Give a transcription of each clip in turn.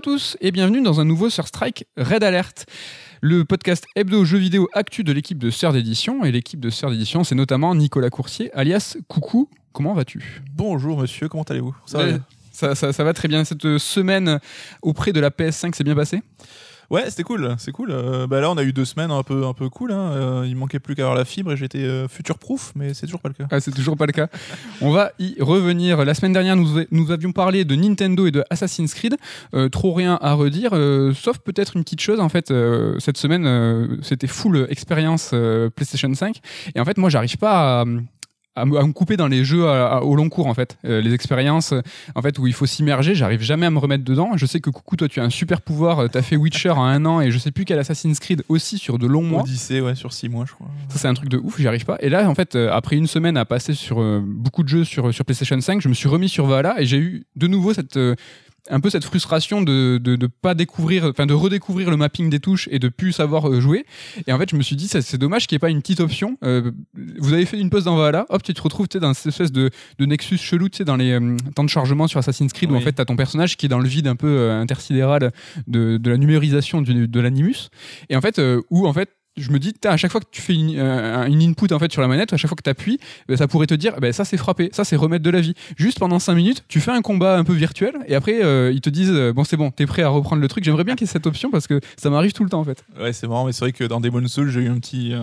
à tous et bienvenue dans un nouveau Sur Strike Red Alert, le podcast hebdo jeux vidéo actu de l'équipe de Sœur d'édition. Et l'équipe de Sœur d'édition, c'est notamment Nicolas Coursier, alias Coucou. Comment vas-tu? Bonjour monsieur, comment allez-vous? Ça, va ça, ça, ça va très bien. Cette semaine auprès de la PS5 s'est bien passée Ouais, c'était cool, c'est cool. Euh, bah là, on a eu deux semaines un peu, un peu cool. Hein. Euh, il manquait plus qu'à avoir la fibre et j'étais euh, future proof, mais c'est toujours pas le cas. Ah, c'est toujours pas le cas. on va y revenir. La semaine dernière, nous, nous avions parlé de Nintendo et de Assassin's Creed. trop rien à redire, sauf peut-être une petite chose. En fait, cette semaine, c'était full expérience PlayStation 5. Et en fait, moi, j'arrive pas à à, me couper dans les jeux au long cours en fait. Euh, les expériences euh, en fait où il faut s'immerger j'arrive jamais à me remettre dedans. Je sais que coucou toi tu as un super pouvoir euh, tu as fait Witcher en un an et je sais plus quel Assassin's Creed aussi sur de longs mois. Odyssey ouais sur six mois je crois. Ça c'est un truc de ouf j'y arrive pas. Et là en fait après une semaine à passer sur beaucoup de jeux sur, sur PlayStation 5 je me suis remis sur Valhalla et j'ai eu de nouveau cette un peu cette frustration de de, pas découvrir, enfin de redécouvrir le mapping des touches et de plus savoir euh, jouer. Et en fait, je me suis dit, c'est dommage qu'il n'y ait pas une petite option. Euh, vous avez fait une pause dans Valhalla, hop, tu te retrouves dans cette espèce de, de Nexus chelou, tu sais, dans les euh, temps de chargement sur Assassin's Creed, où en fait, tu as ton personnage qui est dans le vide un peu intersidéral de, de la numérisation de l'animus. Et en fait, où en fait, je me dis, à chaque fois que tu fais une, euh, input en fait sur la manette, à chaque fois que tu appuies, bah, ça pourrait te dire, bah, ça c'est frapper, ça c'est remettre de la vie. Juste pendant 5 minutes, tu fais un combat un peu virtuel et après euh, ils te disent, euh, bon c'est bon, t'es prêt à reprendre le truc. J'aimerais bien qu'il y ait cette option parce que ça m'arrive tout le temps en fait. Ouais, c'est marrant, mais c'est vrai que dans Demon's Souls, j'ai eu un petit,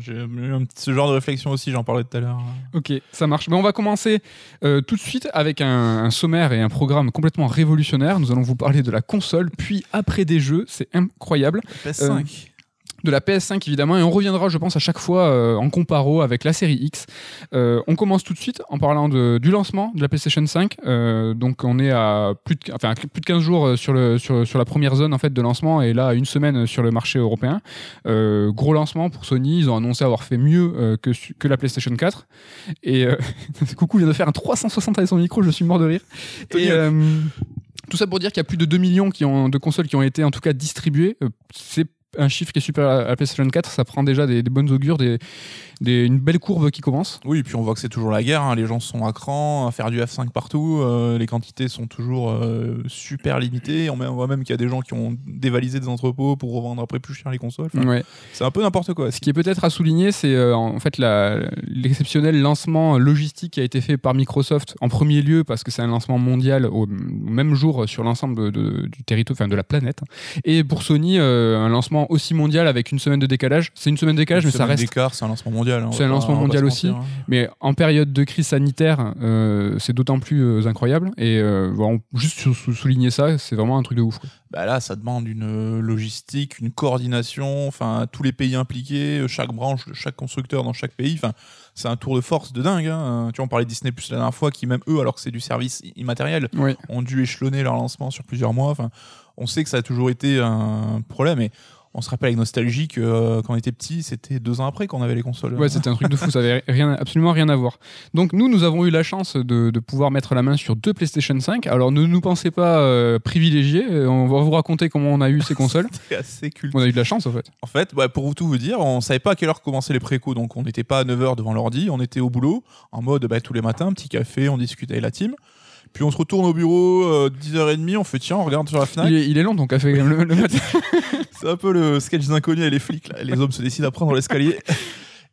j'ai eu un petit, ce genre de réflexion aussi, j'en parlais tout à l'heure. Ok, ça marche. Mais on va commencer tout de suite avec un, sommaire et un programme complètement révolutionnaire. Nous allons vous parler de la console, puis après des jeux, c'est incroyable. PS5 de la PS5 évidemment et on reviendra je pense à chaque fois euh, en comparo avec la série X. Euh, on commence tout de suite en parlant de, du lancement de la PlayStation 5. Euh, donc on est à plus de, enfin, plus de 15 jours sur, le, sur, sur, la première zone en fait de lancement et là une semaine sur le marché européen. gros lancement pour Sony, ils ont annoncé avoir fait mieux que, que la PlayStation 4. Et coucou vient de faire un 360 avec son micro, je suis mort de rire. Et, tout ça pour dire qu'il y a plus de 2 millions qui ont, de consoles qui ont été en tout cas distribuées. c'est un chiffre qui est super à la PlayStation 4, ça prend déjà des, bonnes augures, des, une belle courbe qui commence. Oui, et puis on voit que c'est toujours la guerre, hein. les gens sont à cran, à faire du F5 partout, euh, les quantités sont toujours euh, super limitées, on, voit même qu'il y a des gens qui ont dévalisé des entrepôts pour revendre après plus cher les consoles. C'est un peu n'importe quoi. Ce qui est peut-être à souligner, c'est euh, en fait l'exceptionnel lancement logistique qui a été fait par Microsoft en premier lieu, parce que c'est un lancement mondial au, même jour sur l'ensemble du territoire, enfin de la planète. Et pour Sony, un lancement aussi mondial avec une semaine de décalage. C'est une semaine de décalage, mais ça reste. c'est un lancement mondial. Hein, c'est un lancement mondial aussi. Hein. Mais en période de crise sanitaire, euh, c'est d'autant plus euh, incroyable. Et euh, juste souligner ça, c'est vraiment un truc de ouf. Bah là, ça demande une logistique, une coordination, enfin tous les pays impliqués, chaque branche, chaque constructeur dans chaque pays. Enfin, c'est un tour de force de dingue. Hein. Tu vois, on parlait de Disney Plus la dernière fois, qui même eux, alors que c'est du service immatériel, ont dû échelonner leur lancement sur plusieurs mois. Enfin, on sait que ça a toujours été un problème. Et on se rappelle avec nostalgie que euh, quand on était petit, c'était deux ans après qu'on avait les consoles. Ouais, c'était un truc de fou, ça avait rien, absolument rien à voir. Donc nous, nous avons eu la chance de, pouvoir mettre la main sur deux PlayStation 5. Alors ne nous pensez pas euh, privilégiés, euh, on va vous raconter comment on a eu ces consoles. c'était assez On a eu de la chance en fait. En fait, pour vous tout vous dire, on savait pas à quelle heure commençaient les précos, donc on n'était pas à 9h devant l'ordi, on était au boulot, en mode bah, tous les matins, petit café, on discutait avec la team. Puis on se retourne au bureau, 10h30, on fait tiens, on regarde sur la fenêtre. Il est, long ton café le, le matin. C'est un peu le sketch des inconnus et les flics. Les hommes se décident à prendre l'escalier.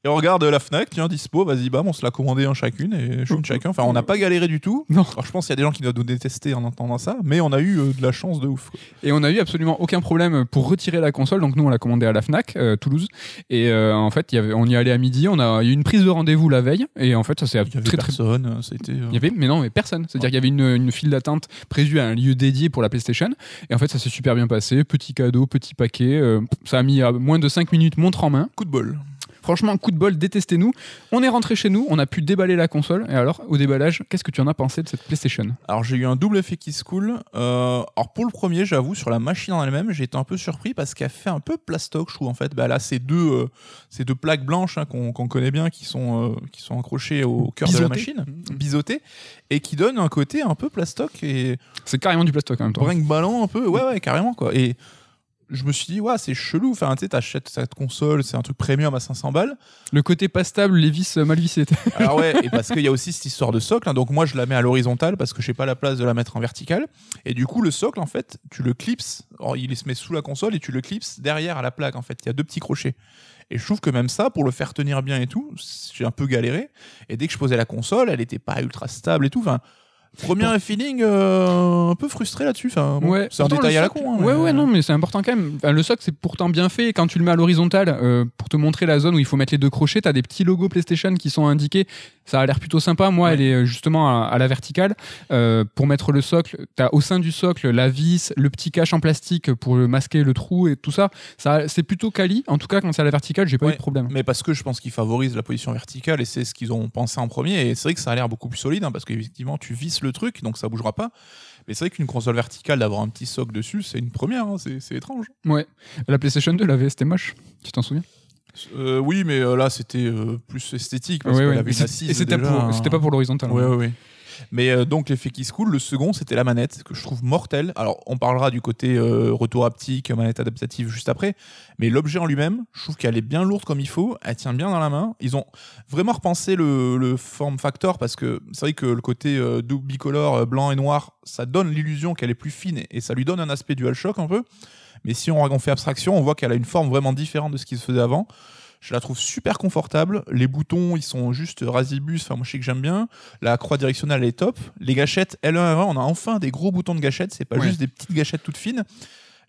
Et on regarde la Fnac, tiens, dispo, vas-y, bam, on se l'a commandé un chacune et chacun. Enfin, on n'a pas galéré du tout. Non. Alors, je pense qu'il y a des gens qui doivent nous détester en entendant ça, mais on a eu euh, de la chance de ouf. Et on a eu absolument aucun problème pour retirer la console. Donc, nous, on l'a commandé à la Fnac, euh, Toulouse. Et euh, en fait, y avait, on y allait à midi, on a eu une prise de rendez-vous la veille. Et en fait, ça s'est très, personne, c'était. Il y avait, mais non, mais personne. C'est-à-dire qu'il y avait une, une file d'attente prévue à un lieu dédié pour la PlayStation. Et en fait, ça s'est super bien passé. Petit cadeau, petit paquet. ça a mis à moins de 5 minutes montre en main. Coup de bol. Franchement, coup de bol, détestez-nous. On est rentré chez nous, on a pu déballer la console. Et alors, au déballage, qu'est-ce que tu en as pensé de cette PlayStation? Alors, j'ai eu un double effet qui se coule. Euh, alors, pour le premier, j'avoue, sur la machine en elle-même, j'ai été un peu surpris parce qu'elle fait un peu plastoc, je trouve, en fait. Bah, là, ces deux, euh, ces deux plaques blanches hein, qu'on connaît bien, qui sont, euh, qui sont accrochées au cœur de la machine, biseautées, et qui donnent un côté un peu plastoc. Et... C'est carrément du plastoc en même temps. Un peu, ouais, ouais, carrément, quoi. Et je me suis dit, ouais, c'est chelou. Enfin, tu sais, t'achètes cette console, c'est un truc premium à 500 balles. Le côté pas stable, les vis mal vissées. Alors ouais, et parce qu'il y a aussi cette histoire de socle. hein. donc moi, je la mets à l'horizontale parce que j'ai pas la place de la mettre en verticale. Et du coup, le socle, en fait, tu le clipses. Alors, il se met sous la console et tu le clipses derrière à la plaque. En fait, il y a deux petits crochets. Et je trouve que même ça, pour le faire tenir bien et tout, j'ai un peu galéré. Et dès que je posais la console, elle était pas ultra stable et tout. Enfin, premier feeling euh, un peu frustré là-dessus. Enfin, bon, Ouais, c'est un détail à la con. hein, ouais, mais- ouais, non, mais c'est important quand même. Enfin, le socle, c'est pourtant bien fait. Quand tu le mets à l'horizontale, euh, pour te montrer la zone où il faut mettre les deux crochets, t'as des petits logos PlayStation qui sont indiqués. Ça a l'air plutôt sympa. Moi, Ouais. elle est euh, justement à, à la verticale. Euh, pour mettre le socle, t'as au sein du socle la vis, le petit cache en plastique pour masquer le trou et tout ça. ça c'est plutôt quali. En tout cas, quand c'est à la verticale, j'ai pas Ouais. eu de problème. Mais parce que je pense qu'ils favorisent la position verticale et c'est ce qu'ils ont pensé en premier. Et c'est vrai que ça a l'air beaucoup plus solide hein, parce qu'effectivement, tu le truc donc ça bougera pas. Mais c'est vrai qu'une console verticale, d'avoir un petit socle dessus, c'est une première. hein, c'est étrange. Ouais. La PlayStation 2 l'avait, c'était moche. Tu t'en souviens? Euh, oui, mais euh, là, c'était euh, plus esthétique parce Ouais, qu'elle ouais. avait une assise. Et c'était déjà, pour, hein. c'était pas pour l'horizontale. Ouais, ouais, ouais. Mais euh, donc l'effet qui se coule, le second c'était la manette que je trouve mortel. Alors on parlera du côté euh, retour haptique, manette adaptative juste après. Mais l'objet en lui-même, je trouve qu'elle est bien lourde comme il faut, elle tient bien dans la main. Ils ont vraiment repensé le, form factor parce que c'est vrai que le côté euh, double bicolore euh, blanc et noir, ça donne l'illusion qu'elle est plus fine et, et ça lui donne un aspect DualShock un peu. Mais si on, on fait abstraction, on voit qu'elle a une forme vraiment différente de ce qui se faisait avant. Je la trouve super confortable. Les boutons, ils sont juste rasibus. Enfin, moi, je sais que j'aime bien. La croix directionnelle elle est top. Les gâchettes, L1 L1, on a enfin des gros boutons de gâchettes. C'est pas Ouais. juste des petites gâchettes toutes fines.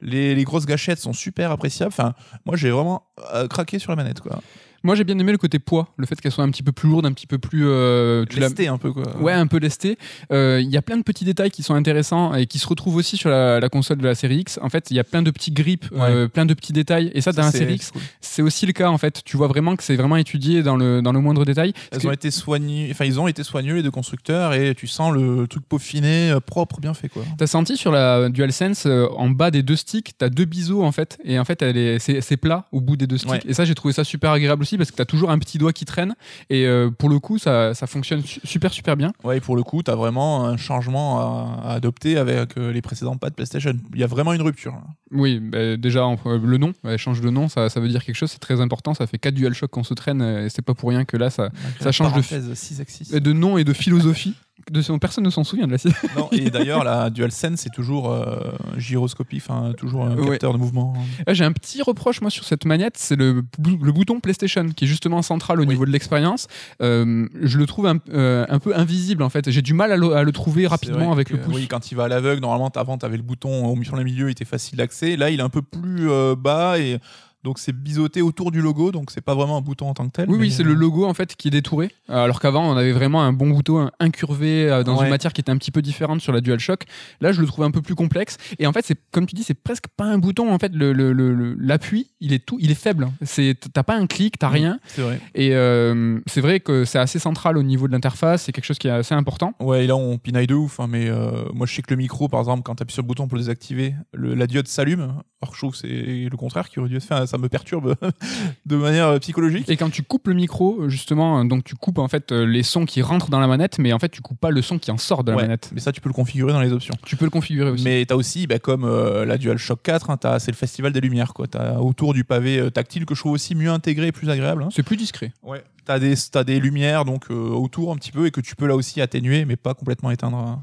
Les, les grosses gâchettes sont super appréciables. Enfin, moi, j'ai vraiment euh, craqué sur la manette, quoi. Moi, j'ai bien aimé le côté poids, le fait qu'elle soit un petit peu plus lourde, un petit peu plus. euh, tu la- Lesté un peu, quoi. Ouais, un peu lestée. Euh, Il y a plein de petits détails qui sont intéressants et qui se retrouvent aussi sur la, la console de la série X. En fait, il y a plein de petits grips, euh, plein de petits détails. Et ça, dans la série c'est X, cool. c'est aussi le cas. En fait, tu vois vraiment que c'est vraiment étudié dans le, dans le moindre détail. Elles que- ont été soignées, enfin ils ont été soigneux les deux constructeurs et tu sens le truc peaufiné, euh, propre, bien fait quoi. T'as senti sur la DualSense, en bas des deux sticks, t'as deux biseaux en fait, et en fait est, c'est, c'est plat au bout des deux sticks. Ouais. Et ça, j'ai trouvé ça super agréable aussi parce que t'as toujours un petit doigt qui traîne, et euh, pour le coup, ça, ça fonctionne su- super super bien. Ouais, et pour le coup, t'as vraiment un changement à, à adopter avec euh, les précédents pads PlayStation. Il y a vraiment une rupture. là. Oui, bah, déjà le nom, elle change de nom, ça, ça veut dire quelque chose, c'est très important. Ça fait 4 DualShock qu'on se traîne, et c'est pas pour rien que là, ça, Ça change de de 6 axis. de nom et de philosophie. De son, personne ne s'en souvient de la non, et d'ailleurs, la DualSense, c'est toujours euh, gyroscopie, enfin toujours un Ouais. capteur de mouvement. J'ai un petit reproche moi sur cette manette, c'est le, le bouton PlayStation qui est justement central au Oui. niveau de l'expérience. Euh, je le trouve un, euh, un peu invisible en fait. J'ai du mal à le, à le trouver rapidement avec que, le pouce. Oui, quand il va à l'aveugle, normalement, avant, t'avais le bouton au milieu, il était facile d'accès. Là, il est un peu plus euh, bas et donc c'est biseauté autour du logo, donc c'est pas vraiment un bouton en tant que tel. Oui, oui, c'est euh, le logo en fait qui est détouré. Alors qu'avant, on avait vraiment un bon bouton incurvé euh, dans Ouais. une matière qui était un petit peu différente sur la DualShock. Là, je le trouve un peu plus complexe. Et en fait, c'est comme tu dis, c'est presque pas un bouton. En fait, le- le- le- le- l'appui, il est tout, il est faible. C'est, t'as pas un clic, t'as rien. C'est vrai. Et euh, c'est vrai que c'est assez central au niveau de l'interface. C'est quelque chose qui est assez important. Ouais, et là on pinaille de ouf, hein, mais euh, moi je sais que le micro, par exemple, quand tu appuies sur le bouton pour le désactiver, la diode s'allume. Alors que je trouve que c'est le contraire qui aurait dû être fait. Ça me perturbe de manière euh, psychologique. Et quand tu coupes le micro, justement, euh, donc tu coupes en fait euh, les sons qui rentrent dans la manette, mais en fait tu coupes pas le son qui en sort de la Ouais, manette. Mais ça, tu peux le configurer dans les options. Tu peux le configurer aussi. Mais t'as aussi, bah, comme euh, la DualShock 4, hein, c'est le festival des lumières. quoi. T'as autour du pavé euh, tactile que je trouve aussi mieux intégré et plus agréable. hein. C'est plus discret. Ouais. T'as des, t'as des lumières donc euh, autour un petit peu et que tu peux là aussi atténuer, mais pas complètement éteindre. hein.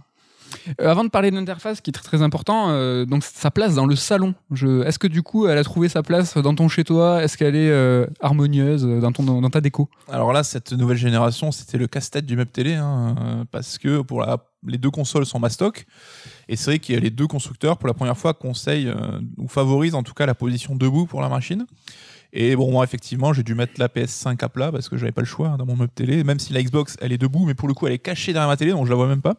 Euh, avant de parler de l'interface, qui est très très important, euh, donc sa place dans le salon. Est-ce que du coup, elle a trouvé sa place dans ton chez toi Est-ce qu'elle est euh, harmonieuse dans, ton, dans ta déco? Alors là, cette nouvelle génération, c'était le casse-tête du meuble télé, hein, parce que pour la, les deux consoles sont mastoc, et c'est vrai que les deux constructeurs, pour la première fois, conseillent ou favorisent en tout cas la position debout pour la machine. Et bon, moi, effectivement, j'ai dû mettre la PS5 à plat parce que j'avais pas le choix hein, dans mon meuble télé, même si la Xbox, elle est debout, mais pour le coup, elle est cachée derrière ma télé, donc je la vois même pas.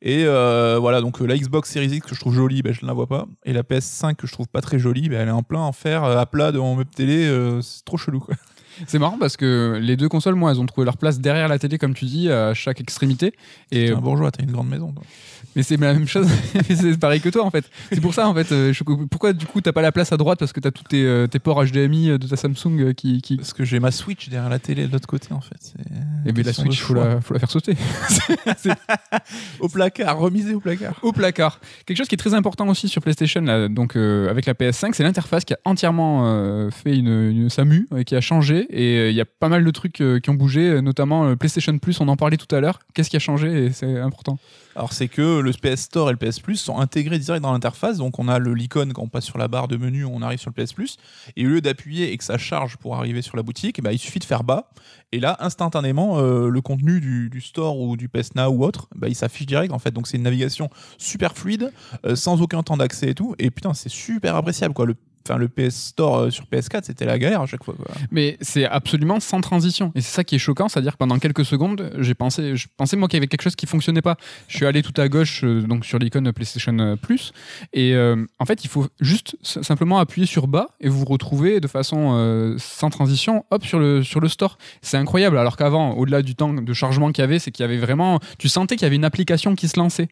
Et euh, voilà, donc euh, la Xbox Series X que je trouve jolie, ben, je ne la vois pas. Et la PS5 que je trouve pas très jolie, ben, elle est en plein en fer euh, à plat de mon meuble télé, euh, c'est trop chelou. Quoi. C'est marrant parce que les deux consoles, moi, elles ont trouvé leur place derrière la télé, comme tu dis, à chaque extrémité. Et, un bourgeois, t'as une grande maison. toi. Mais c'est la même chose, c'est pareil que toi en fait. C'est pour ça en fait. euh, je- pourquoi du coup t'as pas la place à droite parce que t'as tous tes, euh, tes ports HDMI de ta Samsung euh, qui, qui... Parce que j'ai ma Switch derrière la télé de l'autre côté, en fait. Et bien la Switch, faut la, faut la faire sauter. Au placard, remisé au placard. au placard. Quelque chose qui est très important aussi sur PlayStation, là, donc euh, avec la PS5, c'est l'interface qui a entièrement euh, fait une, une SAMU, euh, qui a changé. Et euh, il y a pas mal de trucs euh, qui ont bougé, euh, notamment euh, PlayStation Plus, on en parlait tout à l'heure. Qu'est-ce qui a changé et c'est important? Alors c'est que le PS Store et le PS Plus sont intégrés direct dans l'interface, donc on a l'icône quand on passe sur la barre de menu, on arrive sur le PS Plus, et au lieu d'appuyer et que ça charge pour arriver sur la boutique, bah, il suffit de faire bas, et là instantanément euh, le contenu du, du store ou du PS Now ou autre, bah, il s'affiche direct en fait, donc c'est une navigation super fluide, euh, sans aucun temps d'accès et tout, et putain c'est super appréciable quoi. Le Enfin, le PS Store euh, sur PS4, c'était la galère à chaque fois. Mais c'est absolument sans transition. Et c'est ça qui est choquant, c'est-à-dire que pendant quelques secondes, j'ai pensé, je pensais moi qu'il y avait quelque chose qui fonctionnait pas. Je suis allé tout à gauche, euh, donc sur l'icône PlayStation euh, Plus, et en fait, il faut juste simplement appuyer sur bas et vous vous retrouvez de façon sans transition, hop sur le sur le store. C'est incroyable. Alors qu'avant, au-delà du temps de chargement qu'il y avait, c'est qu'il y avait vraiment, tu sentais qu'il y avait une application qui se lançait.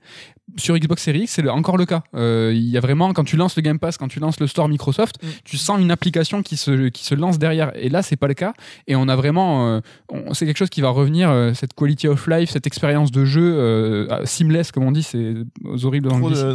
Sur Xbox Series X, c'est encore le cas. Il y a vraiment, quand tu lances le Game Pass, quand tu lances le store Microsoft, Mm. tu sens une application qui se, qui se lance derrière. Et là, c'est pas le cas. Et on a vraiment, euh, on- c'est quelque chose qui va revenir, euh, cette quality of life, cette expérience de jeu euh, seamless, comme on dit, c'est horrible de- d'anglicisme.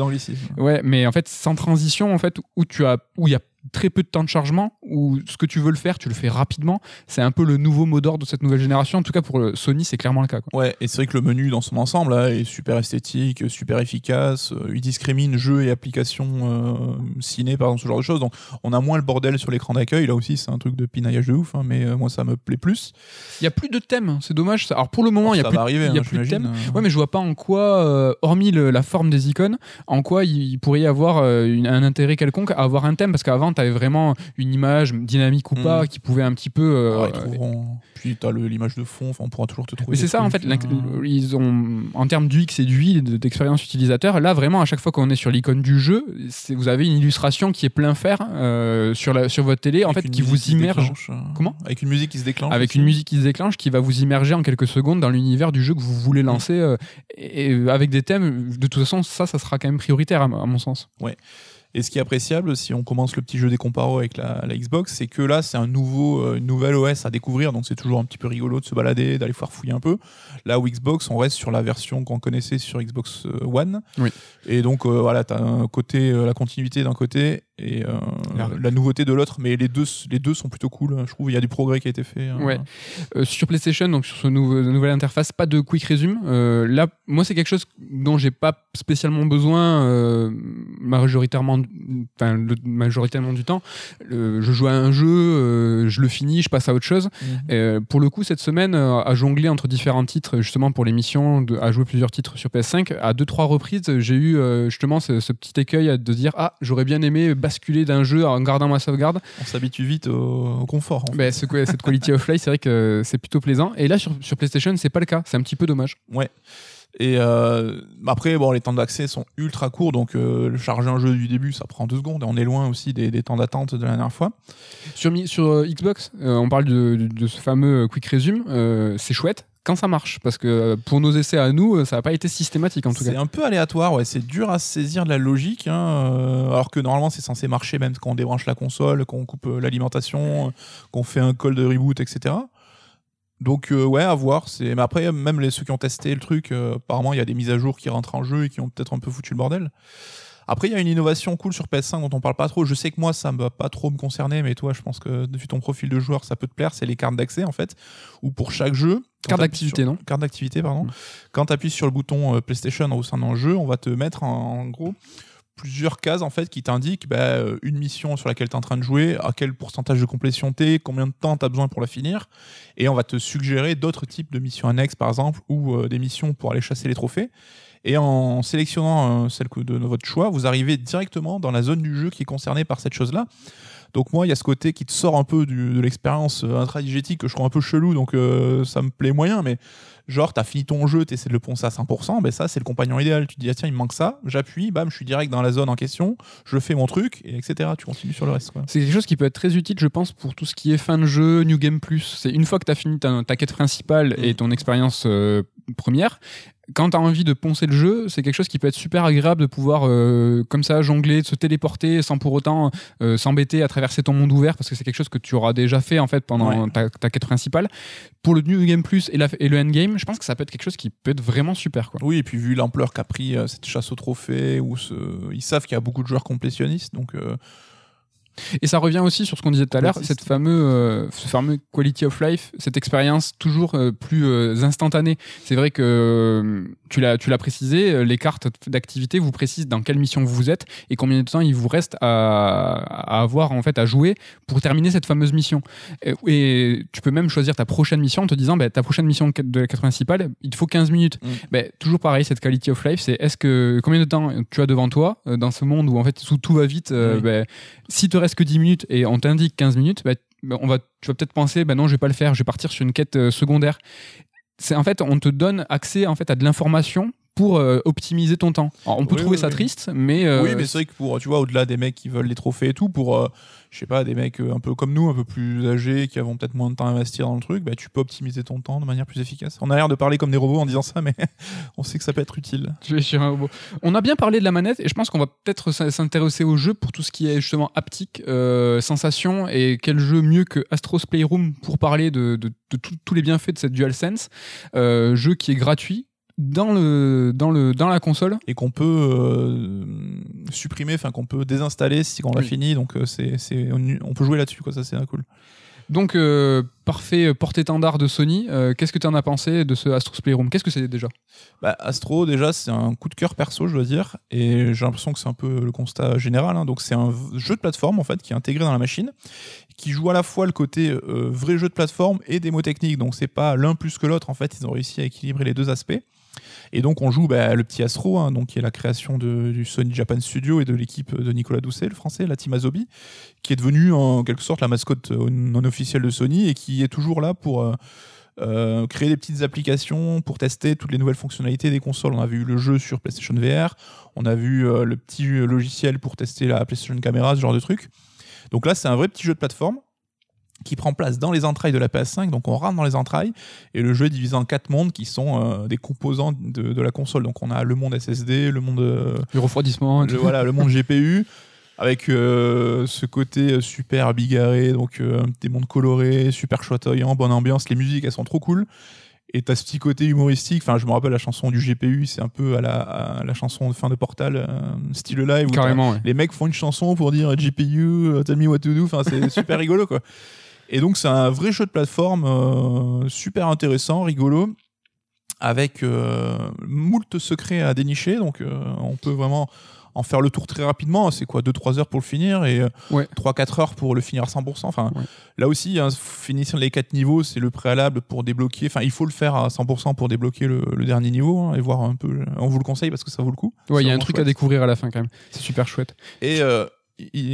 Ouais, mais en fait, sans transition, en fait, où tu as, où il y a très peu de temps de chargement, où ce que tu veux le faire, tu le fais rapidement. C'est un peu le nouveau mot d'ordre de cette nouvelle génération. En tout cas, pour le Sony, c'est clairement le cas. Quoi. Ouais, et c'est vrai que le menu dans son ensemble là, est super esthétique, super efficace. euh, il discrimine jeux et applications euh, ciné, par exemple, ce genre de choses. Donc on a moins le bordel sur l'écran d'accueil. Là aussi, c'est un truc de pinaillage de ouf, hein, mais euh, moi ça me plaît plus. Il y a plus de thèmes, c'est dommage. ça. Alors pour le moment, il y a plus, arriver, y a hein, plus de thèmes. euh. Ouais, mais je vois pas en quoi, hormis le- la forme des icônes, en quoi il, il pourrait y avoir une- un intérêt quelconque à avoir un thème, parce qu'avant, tu avais vraiment une image dynamique ou pas Mhm. qui pouvait un petit peu. euh, Ouais, ils trouveront- Puis t'as le- l'image de fond, on pourra toujours te trouver. mais c'est ça en fait, euh, ils ont en termes d'UX et d'UI, de- d'expérience utilisateur, là vraiment à chaque fois qu'on est sur l'icône du jeu, vous avez une illustration qui est plein fer euh, sur, la, sur votre télé, en fait, qui vous immerge euh, Comment? Avec une musique qui se déclenche. avec aussi. une musique qui se déclenche, qui va vous immerger en quelques secondes dans l'univers du jeu que vous voulez lancer, euh, et, et avec des thèmes. De toute façon, ça, ça sera quand même prioritaire à, à mon sens. Et ce qui est appréciable, si on commence le petit jeu des comparos avec la, la Xbox, c'est que là, c'est un nouveau, euh, une nouvelle OS à découvrir, donc c'est toujours un petit peu rigolo de se balader, d'aller voir fouiller un peu. Là où Xbox, on reste sur la version qu'on connaissait sur Xbox euh, One. Oui. Et donc, euh, voilà, tu as un côté, la continuité d'un côté et euh, La- la nouveauté de l'autre, mais les deux, les deux sont plutôt cool. Je trouve il y a du progrès qui a été fait. hein. Ouais. Euh, sur PlayStation, donc sur ce nouveau, nouvelle interface, pas de quick resume. Euh, là, moi, c'est quelque chose dont j'ai pas spécialement besoin euh, majoritairement, enfin, le- majoritairement du temps. Je joue à un jeu, euh, je le finis, je passe à autre chose. Mhm. Euh, pour le coup, cette semaine, euh, à jongler entre différents titres, justement pour l'émission, à jouer plusieurs titres sur PS5, à deux trois reprises, j'ai eu euh, justement ce, ce petit écueil de dire ah j'aurais bien aimé basculer d'un jeu en gardant ma sauvegarde. On s'habitue vite au, au confort. en fait. Ben, ce- cette quality of life, c'est vrai que c'est plutôt plaisant. Et là sur, sur PlayStation, c'est pas le cas. C'est un petit peu dommage. Et euh, après, bon, les temps d'accès sont ultra courts, donc euh, charger un jeu du début, ça prend deux secondes. Et on est loin aussi des, des temps d'attente de la dernière fois. Sur, sur euh, Xbox, on parle de, de- de ce fameux quick resume. c'est chouette quand ça marche, parce que euh, pour nos essais à nous, euh, ça n'a pas été systématique en tout cas. C'est un peu aléatoire, ouais. C'est dur à saisir de la logique, hein, euh, alors que normalement c'est censé marcher même quand on débranche la console, qu'on coupe l'alimentation, qu'on fait un call de reboot, etc. Donc euh, ouais, à voir. C'est... Mais après, même les, ceux qui ont testé le truc, euh, apparemment il y a des mises à jour qui rentrent en jeu et qui ont peut-être un peu foutu le bordel. Après, il y a une innovation cool sur PS5 dont on parle pas trop. Je sais que moi, ça ne va pas trop me concerner, mais toi, je pense que vu ton profil de joueur, ça peut te plaire. C'est les cartes d'accès, en fait, où pour chaque jeu. Carte d'activité, non Carte d'activité, pardon. Mm. Quand tu appuies sur le bouton euh, PlayStation au sein d'un jeu, on va te mettre en, en gros plusieurs cases en fait qui t'indiquent bah, euh, une mission sur laquelle tu es en train de jouer, à quel pourcentage de complétion t'es, combien de temps tu as besoin pour la finir, et on va te suggérer d'autres types de missions annexes par exemple, ou euh, des missions pour aller chasser les trophées. Et en sélectionnant euh, celle de votre choix, vous arrivez directement dans la zone du jeu qui est concernée par cette chose-là. Donc moi, il y a ce côté qui te sort un peu du- de l'expérience euh, intradigétique que je trouve un peu chelou, donc euh, ça me plaît moyen, mais genre, t'as fini ton jeu, t'essaies de le poncer à 100%, ben ça, c'est le compagnon idéal. Tu te dis, ah tiens, il me manque ça, j'appuie, bam, je suis direct dans la zone en question, je fais mon truc, et etc. Tu continues sur le reste. C'est quelque chose qui peut être très utile, je pense, pour tout ce qui est fin de jeu, New Game Plus. C'est une fois que tu as fini ta, ta quête principale et Mm. ton expérience euh, première. Quand tu as envie de poncer le jeu, c'est quelque chose qui peut être super agréable de pouvoir, euh, comme ça, jongler, de se téléporter sans pour autant euh, s'embêter à traverser ton monde ouvert, parce que c'est quelque chose que tu auras déjà fait en fait pendant ta, ta quête principale. Pour le New Game Plus et, la, et le Endgame, je pense que ça peut être quelque chose qui peut être vraiment super. Quoi. Oui, et puis vu l'ampleur qu'a pris euh, cette chasse au trophée, où ce... ils savent qu'il y a beaucoup de joueurs complétionnistes, donc Et ça revient aussi sur ce qu'on disait tout à l'heure, cette fameux, euh, ce fameux quality of life, cette expérience toujours euh, plus euh, instantanée. C'est vrai que tu l'as, tu l'as précisé, les cartes d'activité vous précisent dans quelle mission vous êtes et combien de temps il vous reste à, à avoir en fait à jouer pour terminer cette fameuse mission. Et, et tu peux même choisir ta prochaine mission en te disant, bah, ta prochaine mission de la quête principale, il te faut 15 minutes. Mm. Ben, toujours pareil, cette quality of life, c'est est-ce que combien de temps tu as devant toi dans ce monde où en fait tout, tout va vite. Oui. ben, si que 10 minutes et on t'indique 15 minutes, ben, ben, on va, tu vas peut-être penser, ben non, je vais pas le faire, je vais partir sur une quête euh, secondaire. C'est en fait, on te donne accès en fait à de l'information pour euh, optimiser ton temps. Alors, on peut Oui, trouver oui, ça oui. triste, mais euh, oui, mais c'est vrai que pour, tu vois, au-delà des mecs qui veulent les trophées et tout, pour, euh, je sais pas, des mecs un peu comme nous, un peu plus âgés, qui avont peut-être moins de temps à investir dans le truc, bah, tu peux optimiser ton temps de manière plus efficace. On a l'air de parler comme des robots en disant ça, mais on sait que ça peut être utile. Un robot. On a bien parlé de la manette et je pense qu'on va peut-être s'intéresser au jeu pour tout ce qui est justement haptique, sensation et quel jeu mieux que Astro's Playroom pour parler de, de- de tout- tous les bienfaits de cette DualSense. Jeu qui est gratuit dans, le, dans, le, dans la console. Et qu'on peut euh, supprimer, enfin qu'on peut désinstaller si on l'a Oui. fini, donc euh, c'est, c'est, on, peut jouer là-dessus, quoi, ça c'est cool. Donc, euh, parfait porte-étendard de Sony. Euh, Qu'est-ce que tu en as pensé de ce Astro's Playroom? Qu'est-ce que c'est déjà? Bah, Astro, déjà, c'est un coup de cœur perso, je dois dire, et j'ai l'impression que c'est un peu le constat général. hein. Donc, c'est un jeu de plateforme en fait qui est intégré dans la machine, qui joue à la fois le côté vrai jeu de plateforme et démo technique. Donc, c'est pas l'un plus que l'autre. En fait, ils ont réussi à équilibrer les deux aspects. Et donc, on joue bah, le petit Astro, hein, donc qui est la création de- du Sony Japan Studio et de l'équipe de Nicolas Doucet, le français, la team Azobi, qui est devenu en quelque sorte la mascotte non officielle de Sony et qui est toujours là pour euh, euh, créer des petites applications pour tester toutes les nouvelles fonctionnalités des consoles. On a vu le jeu sur PlayStation VR, on a vu euh, le petit logiciel pour tester la PlayStation Camera, ce genre de truc. Donc là, c'est un vrai petit jeu de plateforme qui prend place dans les entrailles de la PS5. Donc on rentre dans les entrailles et le jeu est divisé en quatre mondes qui sont euh, des composants de, de la console. Donc on a le monde SSD, le monde euh, Le refroidissement le, voilà, le monde GPU avec euh, ce côté super bigarré, donc des mondes colorés, super chatoyant, bonne ambiance, les musiques elles sont trop cool. Et t'as ce petit côté humoristique, enfin je me rappelle la chanson du GPU, c'est un peu à la, à la chanson de fin de Portal, euh, style live, où Carrément, ouais. les mecs font une chanson pour dire GPU, tell me what to do, enfin c'est super rigolo quoi. Et donc c'est un vrai jeu de plateforme euh, super intéressant, rigolo, avec euh, moult secrets à dénicher, donc euh, on peut vraiment en faire le tour très rapidement, c'est quoi 2-3 heures pour le finir et euh, Ouais. 3-4 heures pour le finir à 100%. Enfin, Ouais. là aussi, hein, finir les 4 niveaux, c'est le préalable pour débloquer, enfin il faut le faire à 100% pour débloquer le, le dernier niveau hein, et voir un peu, on vous le conseille parce que ça vaut le coup. Ouais, il y a un truc à découvrir à la fin quand même. C'est super chouette. Et euh,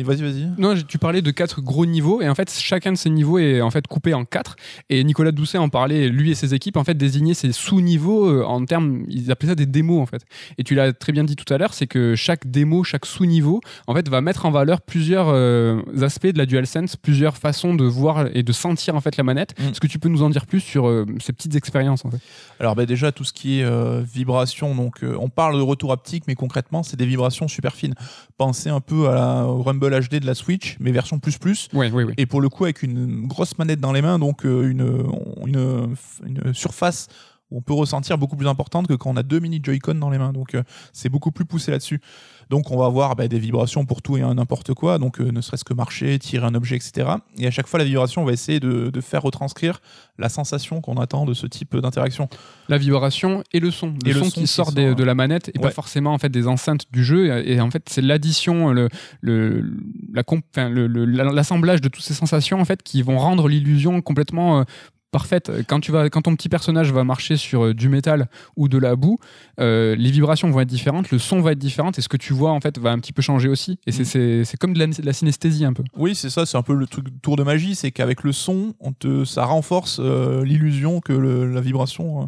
vas-y, vas-y. Non, tu parlais de quatre gros niveaux et en fait chacun de ces niveaux est en fait coupé en quatre et Nicolas Doucet en parlait lui et ses équipes en fait désignaient ces sous-niveaux euh, en termes ils appelaient ça des démos en fait. Et tu l'as très bien dit tout à l'heure, c'est que chaque démo, chaque sous-niveau en fait va mettre en valeur plusieurs euh, aspects de la DualSense, plusieurs façons de voir et de sentir en fait la manette. Mm. Est-ce que tu peux nous en dire plus sur euh, ces petites expériences en fait? Alors bah, déjà tout ce qui est euh, vibration, donc on parle de retour haptique, mais concrètement c'est des vibrations super fines. Pensez un peu à la au Rumble HD de la Switch, mais version plus plus. Ouais, oui, oui. Et pour le coup avec une grosse manette dans les mains, donc euh, une, une, une surface on peut ressentir beaucoup plus importante que quand on a deux mini Joy-Con dans les mains. Donc euh, c'est beaucoup plus poussé là-dessus. Donc on va avoir bah, des vibrations pour tout et n'importe quoi, donc euh, ne serait-ce que marcher, tirer un objet, etc. Et à chaque fois la vibration, on va essayer de, de faire retranscrire la sensation qu'on attend de ce type d'interaction. la vibration et le son. Le, Et son, son qui qui sort sort, des- ouais. de la manette et pas forcément en fait des enceintes du jeu. Et, et en fait, c'est l'addition, la le- l'assemblage de toutes ces sensations en fait qui vont rendre l'illusion complètement euh, parfaite. Quand tu vas, quand ton petit personnage va marcher sur euh, du métal ou de la boue, euh, les vibrations vont être différentes, le son va être différent et ce que tu vois en fait va un petit peu changer aussi. Et c'est- Mm. c'est c'est comme de la, de la synesthésie un peu. Oui, c'est ça, c'est un peu le truc tour de magie, c'est qu'avec le son, on te, ça renforce euh, l'illusion que le- la vibration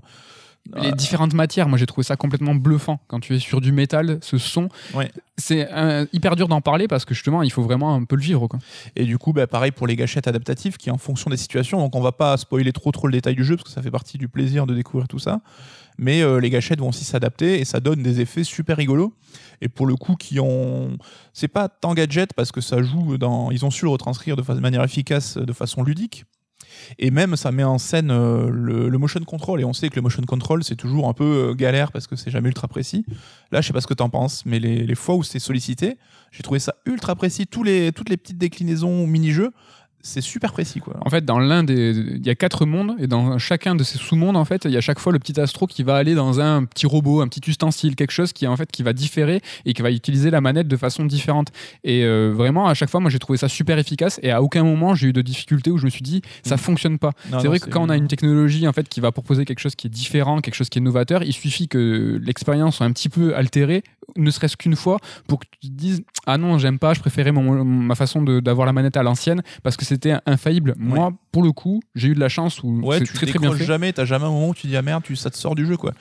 Les différentes matières, moi j'ai trouvé ça complètement bluffant. Quand tu es sur du métal, ce son, Ouais. c'est euh, hyper dur d'en parler parce que justement, il faut vraiment un peu le vivre. Quoi. Et du coup, bah, pareil pour les gâchettes adaptatives qui, en fonction des situations, donc on va pas spoiler trop trop le détail du jeu parce que ça fait partie du plaisir de découvrir tout ça. Mais euh, les gâchettes vont aussi s'adapter et ça donne des effets super rigolos. Et pour le coup, qui ont, c'est pas tant gadget parce que ça joue dans, ils ont su le retranscrire de manière efficace, de façon ludique. Et même, ça met en scène euh, le, motion control. Et on sait que le motion control, c'est toujours un peu euh, galère parce que c'est jamais ultra précis. Là, je sais pas ce que t'en penses, mais les, fois où c'est sollicité, j'ai trouvé ça ultra précis. Toutes les petites déclinaisons mini-jeux, c'est super précis, quoi. En fait, dans l'un des. Il y a quatre mondes, et dans chacun de ces sous-mondes, en fait, il y a chaque fois le petit astro qui va aller dans un petit robot, un petit ustensile, quelque chose qui, en fait, qui va différer et qui va utiliser la manette de façon différente. Et euh, vraiment, à chaque fois, moi, j'ai trouvé ça super efficace, et à aucun moment, j'ai eu de difficulté où je me suis dit, ça Mm. fonctionne pas. C'est vrai que quand on a une technologie, en fait, qui va proposer quelque chose qui est différent, quelque chose qui est novateur, il suffit que l'expérience soit un petit peu altérée, ne serait-ce qu'une fois, pour que tu te dises, ah non, j'aime pas, je préférais mon- ma façon d'avoir la manette à l'ancienne, parce que c'était infaillible. Moi, pour le coup, j'ai eu de la chance où Ouais, c'est tu très très bien fait. jamais, t'as jamais un moment où tu dis ah merde, tu, ça te sort du jeu quoi.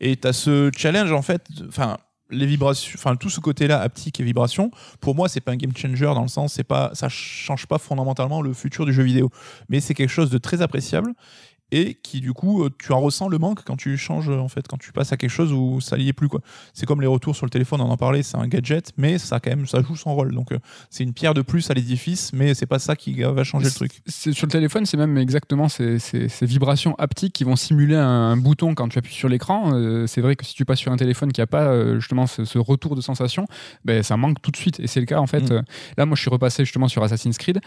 Et t'as ce challenge en fait, enfin les vibrations, enfin tout ce côté-là haptique et vibration. Pour moi, c'est pas un game changer dans le sens, c'est pas, ça change pas fondamentalement le futur du jeu vidéo, mais c'est quelque chose de très appréciable et qui du coup euh, tu en ressens le manque quand tu changes en fait quand tu passes à quelque chose où ça n'y est plus quoi c'est comme les retours sur le téléphone on en parlait c'est un gadget mais ça quand même ça joue son rôle donc euh, c'est une pierre de plus à l'édifice mais c'est pas ça qui va changer le truc Sur le téléphone, c'est même exactement ces, ces- ces vibrations haptiques qui vont simuler un, un bouton quand tu appuies sur l'écran. Euh, c'est vrai que si tu passes sur un téléphone qui n'a pas euh, justement ce, ce retour de sensation, ben, ça manque tout de suite. Et c'est le cas en fait. Mm. Euh, là, moi, je suis repassé justement sur Assassin's Creed.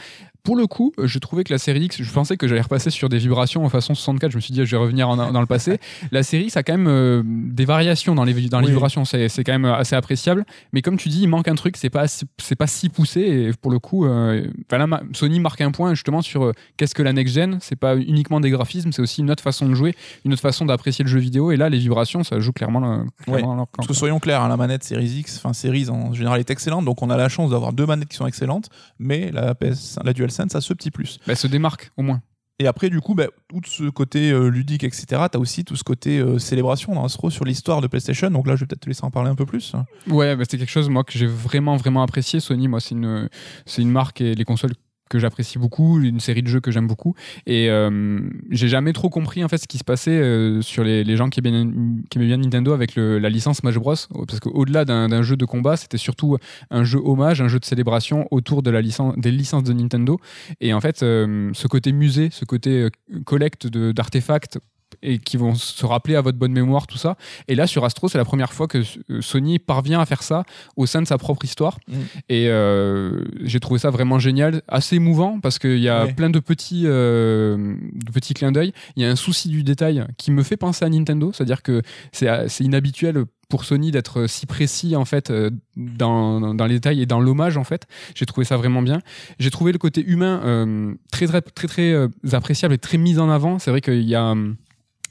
Pour le coup, euh, je trouvais que la série X, je pensais que j'allais repasser sur des vibrations en façon 64. Je me suis dit, je vais revenir en- dans le passé. la série X a quand même euh, des variations dans les, dans les Oui. vibrations. C'est c'est quand même assez appréciable. Mais comme tu dis, il manque un truc. C'est pas, c'est pas si poussé. Et pour le coup, euh, enfin, là, ma- Sony marque un point justement sur euh, qu'est-ce que la next-gen. C'est pas uniquement des graphismes, c'est aussi une autre façon de jouer, une autre façon d'apprécier le jeu vidéo. Et là, les vibrations, ça joue clairement, euh, clairement leur camp, Parce que soyons clairs, hein, la manette Series X, enfin Series en général est excellente, donc on a la chance d'avoir deux manettes qui sont excellentes, mais la, PS, la DualSense a ce petit plus. Bah, elle se démarque au moins. Et après, du coup, bah, outre ce côté euh, ludique, etc., t'as aussi tout ce côté euh, célébration dans Astro sur l'histoire de PlayStation, donc là je vais peut-être te laisser en parler un peu plus. Ouais, bah, c'est quelque chose moi que j'ai vraiment vraiment apprécié. Sony, moi, c'est une c'est une marque et les consoles que j'apprécie beaucoup, une série de jeux que j'aime beaucoup. Et euh, j'ai jamais trop compris en fait ce qui se passait euh, sur les, les gens qui aimaient, qui bien Nintendo avec le- la licence Smash Bros. Parce qu'au-delà d'un jeu de combat, c'était surtout un jeu hommage, un jeu de célébration autour de la licence, des licences de Nintendo. Et en fait, euh, ce côté musée, ce côté collecte d'artefacts et qui vont se rappeler à votre bonne mémoire tout ça. Et là sur Astro, c'est la première fois que Sony parvient à faire ça au sein de sa propre histoire. Mm. Et euh, j'ai trouvé ça vraiment génial, assez émouvant parce qu'il y a Ouais. plein de petits, euh, de petits clins d'œil. Il y a un souci du détail qui me fait penser à Nintendo, c'est-à-dire que c'est euh, inhabituel pour Sony d'être si précis en fait euh, dans, dans les détails et dans l'hommage en fait. J'ai trouvé ça vraiment bien. J'ai trouvé le côté humain euh, très très très très appréciable et très mis en avant. C'est vrai qu'il y a hum,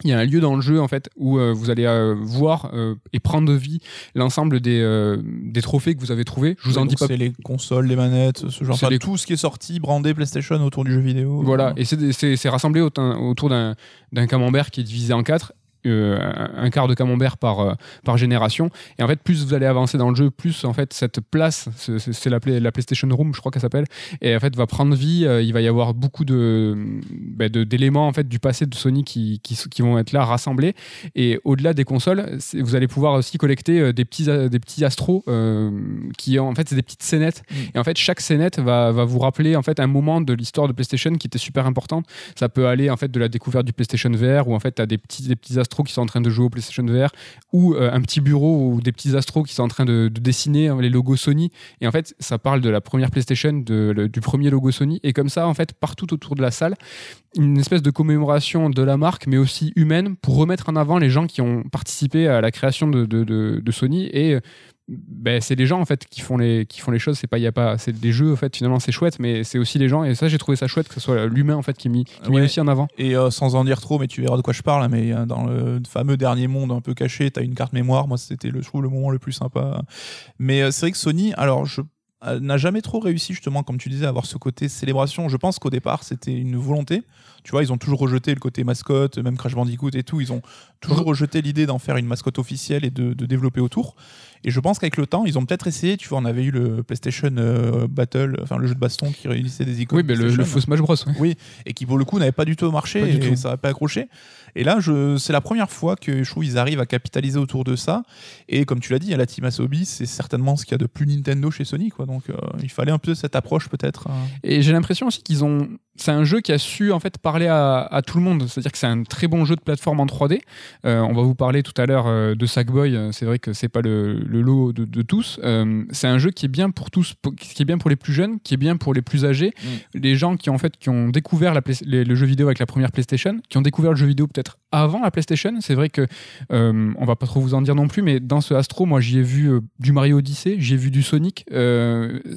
il y a un lieu dans le jeu en fait où euh, vous allez euh, voir euh, et prendre de vie l'ensemble des, euh, des trophées que vous avez trouvés. Je vous en dis pas C'est les consoles, les manettes, ce genre enfin, les- tout ce qui est sorti, brandé PlayStation autour du jeu vidéo. Voilà, et c'est- c'est c'est rassemblé au- autour d'un d'un camembert qui est divisé en quatre. Euh, un quart de camembert par, euh, par génération. Et en fait plus vous allez avancer dans le jeu plus en fait cette place c'est- la, la PlayStation Room je crois qu'elle s'appelle et en fait va prendre vie euh, il va y avoir beaucoup de bah, de- d'éléments en fait du passé de Sony qui, qui, qui vont être là rassemblés. Et au-delà des consoles vous allez pouvoir aussi collecter des petits des petits astros qui en fait c'est des petites scénettes. Mm. et en fait chaque scénette va, va vous rappeler en fait un moment de l'histoire de PlayStation qui était super important. Ça peut aller en fait de la découverte du PlayStation VR où en fait tu as des petits, des petits astros qui sont en train de jouer au PlayStation VR ou euh, un petit bureau ou des petits astros qui sont en train de, de dessiner hein, les logos Sony. Et en fait ça parle de la première PlayStation du premier logo Sony. Et comme ça en fait partout autour de la salle une espèce de commémoration de la marque mais aussi humaine pour remettre en avant les gens qui ont participé à la création de Sony. Et euh, ben, c'est les gens en fait qui font les qui font les choses c'est pas il y a pas c'est des jeux en fait finalement c'est chouette mais c'est aussi les gens et ça j'ai trouvé ça chouette que ce soit l'humain en fait qui est mis, qui mis Ouais. aussi en avant Et euh, sans en dire trop, mais tu verras de quoi je parle, hein, mais euh, dans le fameux dernier monde un peu caché, tu as une carte mémoire. Moi, c'était le, je trouve le moment le plus sympa. Mais euh, c'est vrai que Sony, alors je n'a jamais trop réussi justement, comme tu disais, à avoir ce côté célébration. Je pense qu'au départ, c'était une volonté. Tu vois, ils ont toujours rejeté le côté mascotte, même Crash Bandicoot et tout. Ils ont toujours rejeté l'idée d'en faire une mascotte officielle et de, de développer autour. Et je pense qu'avec le temps, ils ont peut-être essayé. Tu vois, on avait eu le PlayStation euh, Battle, enfin le jeu de baston qui réunissait des icônes. Oui, mais le, faux Smash Bros. Oui, et qui pour le coup n'avait pas du tout marché Pas et ça n'avait pas accroché. Et là, c'est la première fois que je trouve qu'ils arrivent à capitaliser autour de ça. Et comme tu l'as dit, à la Team Asobi, c'est certainement ce qu'il y a de plus Nintendo chez Sony. Quoi. Donc euh, il fallait un peu cette approche peut-être. hein. Et j'ai l'impression aussi qu'ils ont. C'est un jeu qui a su en fait parler à, à tout le monde. C'est-à-dire que c'est un très bon jeu de plateforme en 3D. Euh, on va vous parler tout à l'heure euh, de Sackboy. C'est vrai que c'est pas le, le lot de, de tous. Euh, c'est un jeu qui est bien pour tous, pour- qui est bien pour les plus jeunes, qui est bien pour les plus âgés, les gens qui en fait qui ont découvert la Play- les- le jeu vidéo avec la première PlayStation, qui ont découvert le jeu vidéo peut-être avant la PlayStation. C'est vrai que on va pas trop vous en dire non plus, mais dans ce Astro, moi j'y ai vu du Mario Odyssey, j'y ai vu du Sonic.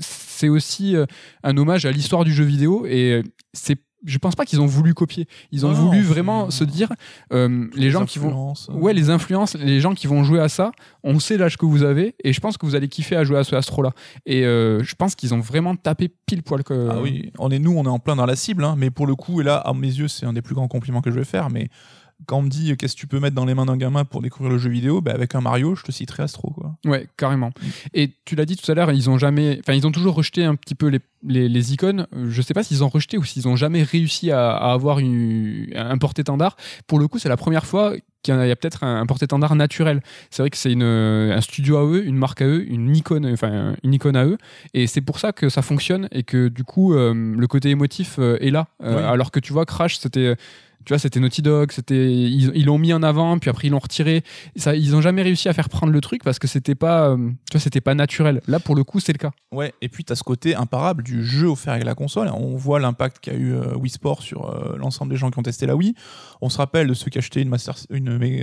C'est aussi un hommage à l'histoire du jeu vidéo et c'est je pense pas qu'ils ont voulu copier. Ils ont Non, voulu vraiment se dire euh, les gens qui vont euh, Ouais, les influences, les gens qui vont jouer à ça, on sait l'âge que vous avez, et je pense que vous allez kiffer à jouer à ce Astro-là. Et euh, je pense qu'ils ont vraiment tapé pile poil que. Ah oui, on est nous, on est en plein dans la cible, hein, mais pour le coup, et là, à mes yeux, c'est un des plus grands compliments que je vais faire, mais quand on me dit euh, qu'est-ce que tu peux mettre dans les mains d'un gamin pour découvrir le jeu vidéo, bah, avec un Mario, je te citerai Astro. Quoi. Ouais, carrément. Et tu l'as dit tout à l'heure, ils ont jamais, enfin, ils ont toujours rejeté un petit peu les, les, les icônes. Je sais pas s'ils ont rejeté ou s'ils ont jamais réussi à, à avoir une, un porte-étendard. Pour le coup, c'est la première fois qu'il y a, peut-être un, un porte-étendard naturel. C'est vrai que c'est une, un studio à eux, une marque à eux, une icône, enfin, une icône à eux. Et c'est pour ça que ça fonctionne et que du coup, euh, le côté émotif euh, est là. Euh, Oui. Alors que tu vois, Crash, c'était. Tu vois, c'était Naughty Dog, c'était ils l'ont mis en avant, puis après ils l'ont retiré. Ça, ils ont jamais réussi à faire prendre le truc parce que c'était pas, euh, tu vois, c'était pas naturel. Là, pour le coup, c'est le cas. Ouais, et puis tu as ce côté imparable du jeu offert avec la console. On voit l'impact qu'a eu euh, Wii Sport sur euh, l'ensemble des gens qui ont testé la Wii. On se rappelle de ceux qui achetaient une Master,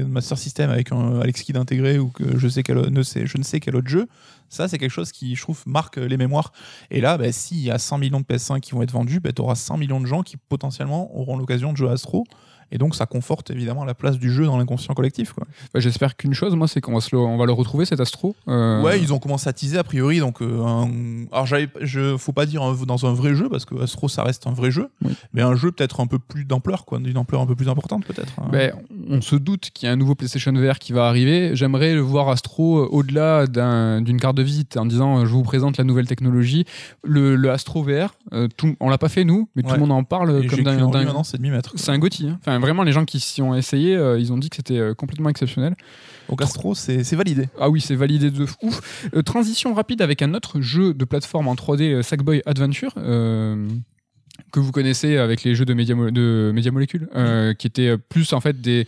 Master System avec un Alex Kidd intégré ou que je, je ne sais quel autre jeu. Ça, c'est quelque chose qui, je trouve, marque les mémoires. Et là, bah, s'il y a 100 millions de PS5 qui vont être vendus, bah, tu auras 100 millions de gens qui potentiellement auront l'occasion de jouer à Astro. Et donc, ça conforte évidemment la place du jeu dans l'inconscient collectif. Quoi. Bah, J'espère qu'une chose, moi, c'est qu'on va, se le, on va le retrouver cet Astro. Euh, Ouais, ils ont commencé à teaser a priori. Donc, euh, un- alors je, faut pas dire un- dans un vrai jeu parce que Astro ça reste un vrai jeu, Oui. mais un jeu peut-être un peu plus d'ampleur, quoi, d'une ampleur un peu plus importante peut-être. hein. Ben, on se doute qu'il y a un nouveau PlayStation VR qui va arriver. J'aimerais le voir Astro euh, au-delà d'un- d'une carte de visite en disant euh, je vous présente la nouvelle technologie. Le, le Astro VR, euh, tout, on l'a pas fait nous, mais tout le monde en parle Et comme d'un. écrit en d'un- lui, maintenant c'est demi-mètre. C'est un Gotti. hein. Enfin, vraiment, les gens qui s'y ont essayé, euh, ils ont dit que c'était euh, complètement exceptionnel. Donc Astro c'est c'est validé. Ah oui, c'est validé de ouf. Euh, transition rapide avec un autre jeu de plateforme en 3D, euh, Sackboy Adventure. Que vous connaissez avec les jeux de Media, de Media Molecule, euh, qui étaient euh, plus en fait des,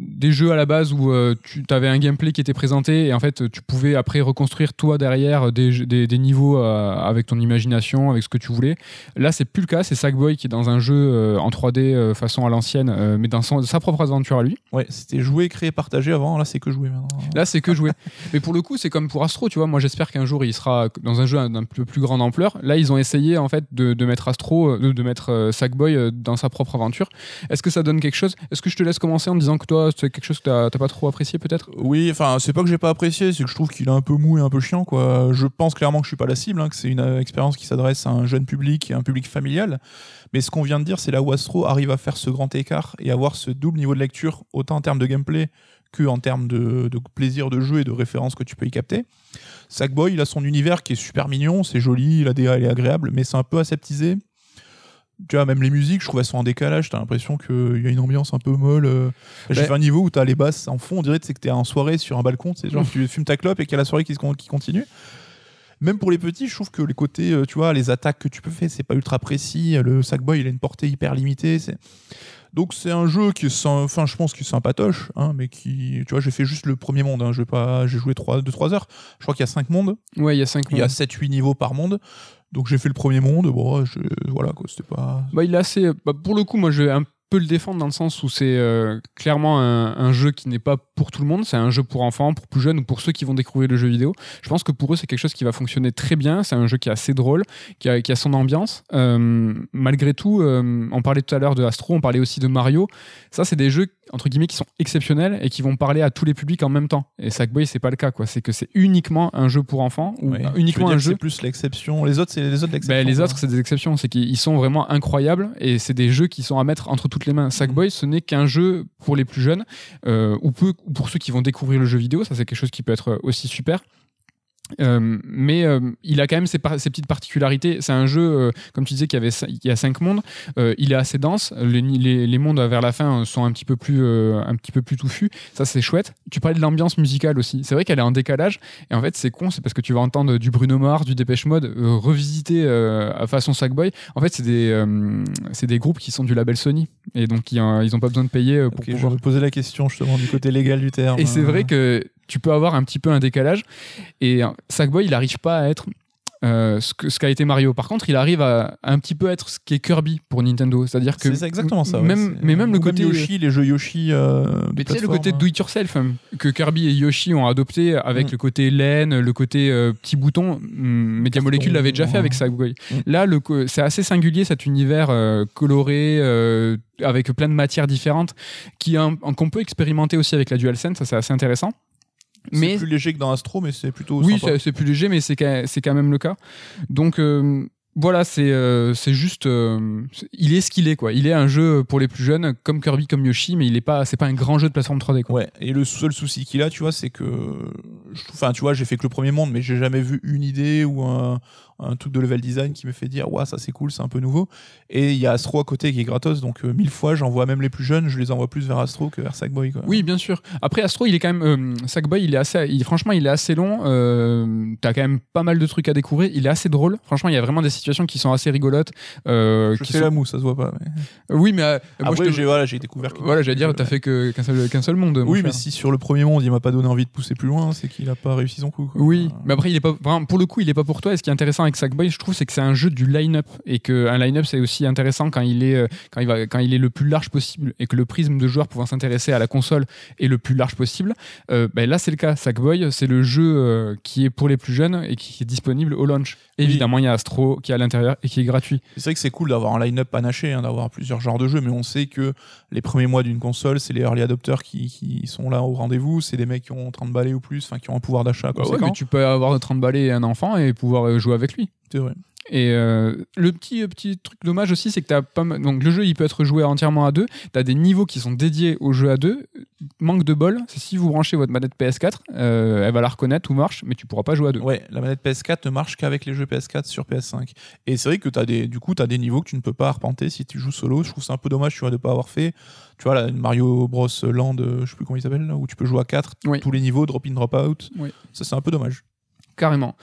des jeux à la base où euh, tu avais un gameplay qui était présenté et en fait tu pouvais après reconstruire toi derrière des, des, des niveaux avec ton imagination, avec ce que tu voulais. Là, c'est plus le cas, c'est Sackboy qui est dans un jeu en 3D euh, façon à l'ancienne, mais dans son- sa propre aventure à lui. Ouais, c'était jouer, créer, partager avant. Là c'est que jouer maintenant. Là, c'est que jouer. Mais pour le coup, c'est comme pour Astro, tu vois. Moi, j'espère qu'un jour, il sera dans un jeu d'un peu plus grande ampleur. Là, ils ont essayé, en fait, de, de mettre Astro, de, de mettre euh, Sackboy euh, dans sa propre aventure. Est-ce que ça donne quelque chose? Est-ce que je te laisse commencer en me disant que toi, c'est quelque chose que t'as pas trop apprécié, peut-être? Oui, enfin, c'est pas que j'ai pas apprécié, c'est que je trouve qu'il est un peu mou et un peu chiant, quoi. Je pense clairement que je suis pas la cible, hein, que c'est une euh, expérience qui s'adresse à un jeune public et un public familial. Mais ce qu'on vient de dire, c'est là où Astro arrive à faire ce grand écart et avoir ce double niveau de lecture, autant en termes de gameplay que en termes de, de plaisir de jeu et de références que tu peux y capter. Sackboy, il a son univers qui est super mignon, c'est joli, la DA elle est agréable, mais c'est un peu aseptisé. Tu vois, même les musiques, je trouve elles sont en décalage. T'as l'impression qu'il y a une ambiance un peu molle. euh. J'ai Ouais. fait un niveau où t'as les basses en fond, on dirait que t'es en soirée sur un balcon. C'est genre tu fumes ta clope et qu'il y a la soirée qui, se con- qui continue. Même pour les petits, je trouve que les côtés, euh, tu vois, les attaques que tu peux faire, c'est pas ultra précis. Le Sackboy, il a une portée hyper limitée. C'est... Donc c'est un jeu qui est, enfin, je pense qu'il est sympatoche, hein, mais qui, tu vois, j'ai fait juste le premier monde. Hein, je vais pas, j'ai joué 2-3 heures. Je crois qu'il y a 5 mondes. Ouais, il y a 5 Il y a 7-8 niveaux par monde. Donc j'ai fait le premier monde. Bon, voilà c'était pas. Bah, il est assez. bah, pour le coup, moi, je vais un peu le défendre dans le sens où c'est euh, clairement un, un jeu qui n'est pas pour tout le monde. C'est un jeu pour enfants, pour plus jeunes ou pour ceux qui vont découvrir le jeu vidéo. Je pense que pour eux, c'est quelque chose qui va fonctionner très bien. C'est un jeu qui est assez drôle, qui a, qui a son ambiance. Euh, malgré tout, euh, on parlait tout à l'heure de Astro, on parlait aussi de Mario. Ça, c'est des jeux entre guillemets qui sont exceptionnels et qui vont parler à tous les publics en même temps. Et Sackboy c'est pas le cas quoi. C'est que c'est uniquement un jeu pour enfants ou uniquement un jeu. C'est plus l'exception. Les autres, c'est les autres l'exception. Ben, les autres, c'est des exceptions. C'est qu'ils sont vraiment incroyables et c'est des jeux qui sont à mettre entre toutes les mains. Sackboy, ce n'est qu'un jeu pour les plus jeunes euh, ou, peu, ou pour ceux qui vont découvrir le jeu vidéo. Ça, c'est quelque chose qui peut être aussi super. Euh, mais euh, il a quand même ses, petites particularités. C'est un jeu, euh, comme tu disais, qui avait il y a cinq mondes. Il est assez dense. Les, les- les mondes vers la fin sont un petit peu plus, un petit peu plus touffus. Ça, c'est chouette. Tu parlais de l'ambiance musicale aussi. C'est vrai qu'elle est en décalage. Et en fait, c'est con. C'est parce que tu vas entendre du Bruno Mars, du Dépêche Mode revisité à façon Sackboy. En fait, c'est des, c'est des groupes qui sont du label Sony. Et donc, ils n'ont pas besoin de payer pour Ok, je pouvoir me posais la question justement du côté légal du terme. et c'est Euh, vrai que tu peux avoir un petit peu un décalage. Et euh, Sackboy, il n'arrive pas à être euh, ce que- ce qu'a été Mario. Par contre, il arrive à, à un petit peu être ce qu'est Kirby pour Nintendo. C'est-à-dire que C'est exactement ça. Même, mais même le côté Yoshi, les jeux Yoshi. euh, mais tu sais, le côté hein. do it yourself hein, que Kirby et Yoshi ont adopté avec Mm. le côté laine, le côté euh, petit bouton. Media Molecule l'avait déjà fait avec Sackboy. Mm. Là, le c'est assez singulier cet univers coloré avec plein de matières différentes qui un- qu'on peut expérimenter aussi avec la DualSense. Ça, c'est assez intéressant. C'est Mais plus léger que dans Astro, mais c'est plutôt. oui, c'est plus léger, mais c'est quand c'est quand même le cas. Donc euh, voilà, c'est euh, c'est juste, euh, il est ce qu'il est quoi. Il est un jeu pour les plus jeunes, comme Kirby, comme Yoshi, mais il est pas, c'est pas un grand jeu de plateforme 3D quoi. Ouais, et le seul souci qu'il a, tu vois, c'est que. Enfin, tu vois, j'ai fait que le premier monde, mais j'ai jamais vu une idée ou un, un truc de level design qui me fait dire, ouais, ça c'est cool, c'est un peu nouveau. Et il y a Astro à côté qui est gratos, donc euh, mille fois, j'envoie même les plus jeunes, je les envoie plus vers Astro que vers Sackboy, quoi. Oui, bien sûr. Après, Astro, il est quand même. euh, Sackboy, il est assez. il- franchement, il est assez long. Euh, T'as quand même pas mal de trucs à découvrir. Il est assez drôle. Franchement, il y a vraiment des situations qui sont assez rigolotes. euh, Je qui fais sont- la mousse, ça se voit pas. mais- Oui, mais moi, Après, j'ai voilà, découvert. que- Voilà, j'allais dire, t'as fait qu'un seul, qu'un seul monde. mon Oui, mais si sur le premier monde, il m'a pas donné envie de pousser plus loin, c'est qu'il a pas réussi son coup. quoi. Oui, mais après, il est pas, pour le coup, il est pas pour toi. Et ce qui est intéressant avec Sackboy, je trouve, c'est que c'est un jeu du line-up. Et qu'un line-up, c'est aussi intéressant quand il, est, euh, quand, il va, quand il est le plus large possible. Et que le prisme de joueurs pouvant s'intéresser à la console est le plus large possible. Euh, ben là, c'est le cas. Sackboy, c'est le jeu euh, qui est pour les plus jeunes et qui est disponible au launch. Évidemment, il y a Astro qui est à l'intérieur et qui est gratuit. C'est vrai que c'est cool d'avoir un line-up panaché, hein, d'avoir plusieurs genres de jeux, mais on sait que les premiers mois d'une console, c'est les early adopters qui, qui sont là au rendez-vous, c'est des mecs qui ont 30 balais ou plus, enfin qui ont un pouvoir d'achat Bah ouais, mais tu peux avoir 30 balais et un enfant et pouvoir jouer avec lui. C'est vrai. Et euh, le petit, euh, petit truc dommage aussi, c'est que t'as pas mal- donc le jeu il peut être joué entièrement à deux. Tu as des niveaux qui sont dédiés au jeu à deux. Manque de bol, c'est si vous branchez votre manette PS4, euh, elle va la reconnaître, tout marche, mais tu pourras pas jouer à deux. Ouais, la manette PS4 ne marche qu'avec les jeux PS4 sur PS5. Et c'est vrai que as des, du coup, tu as des niveaux que tu ne peux pas arpenter si tu joues solo. Je trouve ça un peu dommage tu vois, de ne pas avoir fait. Tu vois, là, Mario Bros. Land, je sais plus comment il s'appelle, où tu peux jouer à 4, Oui. tous les niveaux, drop in, drop out. Oui. Ça, c'est un peu dommage. Carrément.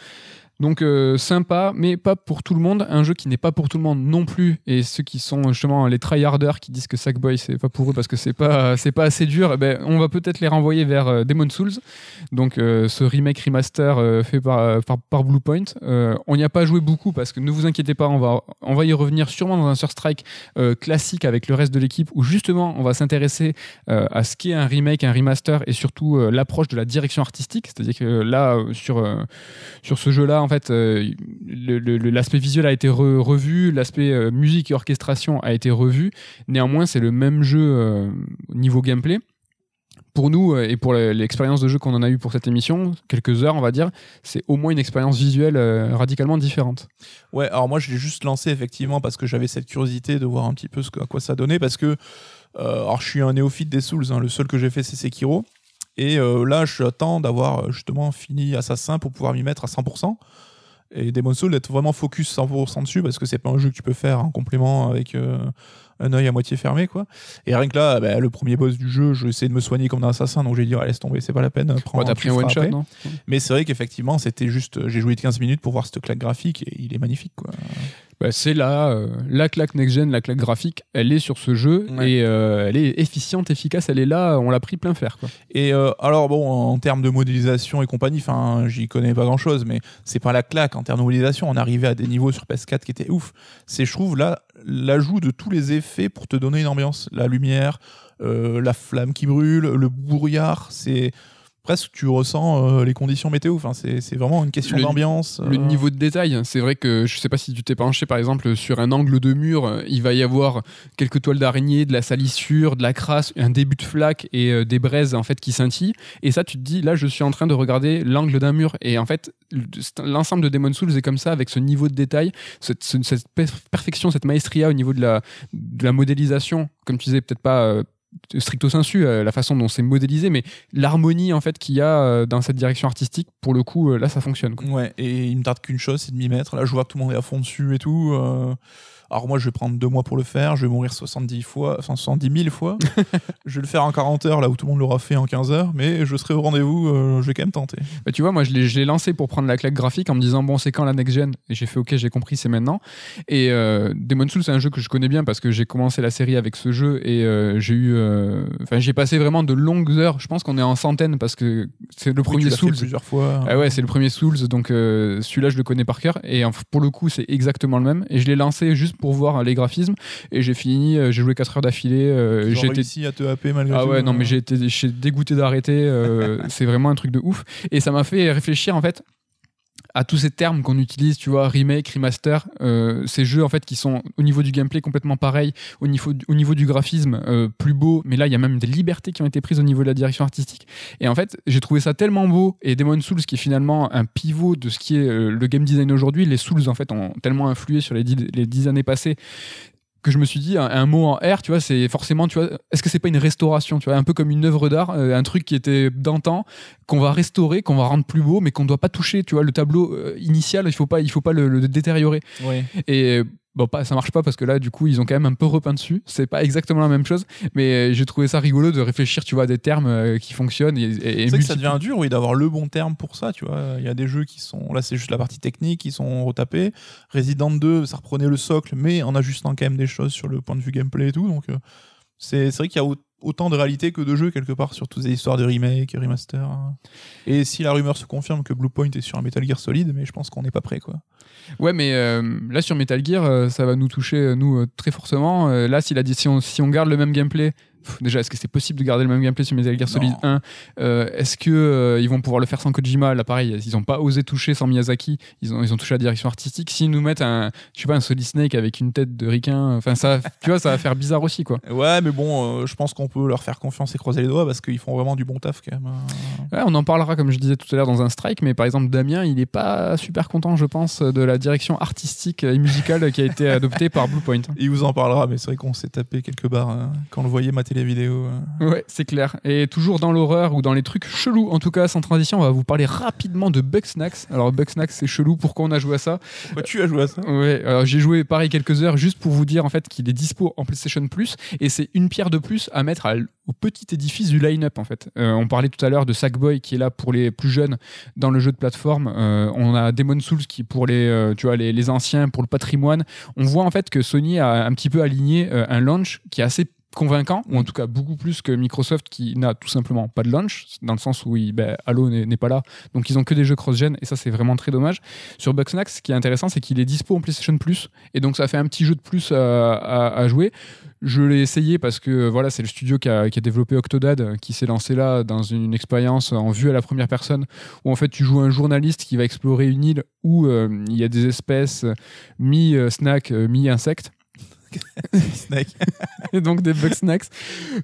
Donc euh, sympa, mais pas pour tout le monde. Un jeu qui n'est pas pour tout le monde non plus. Et ceux qui sont justement les tryharders qui disent que Sackboy c'est pas pour eux parce que c'est pas c'est pas assez dur, eh ben, on va peut-être les renvoyer vers euh, Demon Souls. Donc euh, ce remake remaster fait par, par, Bluepoint. On n'y a pas joué beaucoup parce que ne vous inquiétez pas, on va on va y revenir sûrement dans un Sur Strike classique avec le reste de l'équipe où justement on va s'intéresser à ce qu'est un remake, un remaster et surtout l'approche de la direction artistique. C'est-à-dire que là sur sur ce jeu-là, en fait, euh, l'aspect visuel a été re- revu, l'aspect euh, musique et orchestration a été revu. Néanmoins, c'est le même jeu euh, au niveau gameplay. Pour nous euh, et pour le- l'expérience de jeu qu'on en a eu pour cette émission, quelques heures, on va dire, c'est au moins une expérience visuelle radicalement différente. Ouais, alors moi je l'ai juste lancé effectivement parce que j'avais cette curiosité de voir un petit peu à quoi ça donnait parce que alors je suis un néophyte des Souls, hein, le seul que j'ai fait c'est Sekiro et euh, là je attends d'avoir euh, justement fini Assassin pour pouvoir m'y mettre à 100% et Demon Souls d'être vraiment focus 100% dessus parce que c'est pas un jeu que tu peux faire en complément avec euh, un œil à moitié fermé quoi. Et rien que là, bah, le premier boss du jeu, je essayé de me soigner comme dans Assassin donc j'ai dit laisse tomber, c'est pas la peine. prends- Ouais, T'as pris un one shot, non? Mais c'est vrai qu'effectivement, c'était juste j'ai joué de 15 minutes pour voir cette claque graphique et il est magnifique quoi. Bah, C'est là, euh, la claque next-gen, la claque graphique, elle est sur ce jeu Ouais. et euh, elle est efficiente, efficace, elle est là, on l'a pris plein fer. Quoi. Et euh, alors bon, en termes de modélisation et compagnie, enfin, j'y connais pas grand-chose, mais c'est pas la claque en termes de modélisation. On arrivait à des niveaux sur PS4 qui étaient ouf. C'est, je trouve, là, l'ajout de tous les effets pour te donner une ambiance, la lumière, la flamme qui brûle, le brouillard, c'est presque tu ressens euh, les conditions météo. Enfin, c'est c'est vraiment une question d'ambiance. Le euh. niveau de détail, c'est vrai que je sais pas si tu t'es penché par exemple sur un angle de mur, il va y avoir quelques toiles d'araignée, de la salissure, de la crasse, un début de flaque et euh, des braises en fait qui scintillent. Et ça, tu te dis là, je suis en train de regarder l'angle d'un mur. Et en fait, l'ensemble de Demon Souls est comme ça avec ce niveau de détail, cette, ce- cette per- perfection, cette maestria au niveau de la, de la modélisation. Comme tu disais, peut-être pas. euh, stricto sensu euh, la façon dont c'est modélisé mais l'harmonie en fait qu'il y a euh, dans cette direction artistique pour le coup euh, là ça fonctionne. Ouais, et il me tarde qu'une chose, c'est de m'y mettre. Là, je vois que tout le monde est à fond dessus et tout. Alors moi, je vais prendre deux mois pour le faire. Je vais mourir 70 fois, enfin 70 000 fois. je vais le faire en 40 heures, là où tout le monde l'aura fait en 15 heures. Mais je serai au rendez-vous. euh, je vais quand même tenter. Bah, tu vois, moi, je l'ai lancé pour prendre la claque graphique en me disant, bon, c'est quand la next-gen? Et j'ai fait, ok, j'ai compris, c'est maintenant. Et euh, Demon's Souls, c'est un jeu que je connais bien parce que j'ai commencé la série avec ce jeu et euh, j'ai eu. euh, Enfin, j'ai passé vraiment de longues heures. Je pense qu'on est en centaines parce que c'est le Oui, premier l'as fait Souls. plusieurs fois. Ah ouais, c'est le premier Souls, donc celui-là je le connais par cœur. Et pour le coup, c'est exactement le même. Et je l'ai lancé juste pour voir euh, les graphismes. Et j'ai fini, euh, j'ai joué 4 heures d'affilée. euh, J'ai réussi à te happer malgré ah tout. ouais, non, euh. mais j'ai été dégoûté d'arrêter. c'est vraiment un truc de ouf. Et ça m'a fait réfléchir, en fait, à tous ces termes qu'on utilise, tu vois, remake, remaster, euh, ces jeux, en fait, qui sont au niveau du gameplay complètement pareil, au niveau, du- graphisme euh, plus beau, mais là, il y a même des libertés qui ont été prises au niveau de la direction artistique. Et en fait, j'ai trouvé ça tellement beau. Et Demon Souls, qui est finalement un pivot de ce qui est euh, le game design aujourd'hui, les Souls, en fait, ont tellement influé sur les dix années passées que je me suis dit un, un mot en R tu vois c'est forcément tu vois est-ce que c'est pas une restauration tu vois un peu comme une œuvre d'art euh, un truc qui était d'antan qu'on va restaurer qu'on va rendre plus beau mais qu'on doit pas toucher tu vois le tableau euh, initial il faut pas il faut pas le, le détériorer Ouais. et bon pas ça marche pas parce que là du coup ils ont quand même un peu repeint dessus c'est pas exactement la même chose mais euh, j'ai trouvé ça rigolo de réfléchir tu vois à des termes euh, qui fonctionnent et, et- et C'est vrai que ça devient dur, oui, d'avoir le bon terme pour ça, tu vois. Il y a des jeux qui sont, là, c'est juste la partie technique, qui sont retapés. Resident 2, ça reprenait le socle, mais en ajustant quand même des choses sur le point de vue gameplay et tout. Donc, euh, c'est vrai qu'il y a au- autant de réalité que de jeux quelque part sur toutes ces histoires de remake, remaster. hein. Et si la rumeur se confirme que Bluepoint est sur un Metal Gear solide, mais je pense qu'on n'est pas prêt, quoi. Ouais, mais euh, là sur Metal Gear, euh, ça va nous toucher euh, nous très forcément. Là, si, on, garde le même gameplay, déjà, est-ce que c'est possible de garder le même gameplay sur Metal Gear Solid Non. 1 Euh, Est-ce que euh, ils vont pouvoir le faire sans Kojima Là, pareil, ils n'ont pas osé toucher sans Miyazaki. Ils ont, ils ont touché à la direction artistique. S'ils nous mettent un, je sais pas, un Solid Snake avec une tête de requin, enfin ça, tu vois, ça va faire bizarre aussi, quoi. Ouais, mais bon, euh, je pense qu'on peut leur faire confiance et croiser les doigts parce qu'ils font vraiment du bon taf quand même. hein. Ouais, on en parlera, comme je disais tout à l'heure, dans un strike, mais par exemple, Damien, il est pas super content, je pense, de la direction artistique et musicale qui a été adoptée par Bluepoint. Il vous en parlera, mais c'est vrai qu'on s'est tapé quelques barres hein, quand on le voyait mater les vidéos. euh. Ouais, c'est clair. Et toujours dans l'horreur ou dans les trucs chelous, en tout cas, sans transition, on va vous parler rapidement de Bugsnax. Alors, Bugsnax, c'est chelou. Pourquoi on a joué à ça? Pourquoi tu as joué à ça? Ouais, alors j'ai joué pareil quelques heures juste pour vous dire en fait qu'il est dispo en PlayStation Plus et c'est une pierre de plus à mettre à au petit édifice du line-up en fait. Euh, on parlait tout à l'heure de Sackboy qui est là pour les plus jeunes dans le jeu de plateforme. Euh, on a Demon Souls qui est pour les euh, tu vois les, les anciens pour le patrimoine. On voit en fait que Sony a un petit peu aligné euh, un launch qui est assez convaincant, ou en tout cas beaucoup plus que Microsoft qui n'a tout simplement pas de launch, dans le sens où il, ben, Halo n'est pas là, donc ils ont que des jeux cross-gen, et ça c'est vraiment très dommage. Sur Bugsnax, ce qui est intéressant, c'est qu'il est dispo en PlayStation Plus, et donc ça fait un petit jeu de plus à, à- à jouer. Je l'ai essayé parce que voilà, c'est le studio qui a, qui a développé Octodad, qui s'est lancé là dans une expérience en vue à la première personne, où en fait tu joues un journaliste qui va explorer une île où euh, il y a des espèces euh, mi-snack, euh, mi-insectes. Snake. et donc des bug snacks.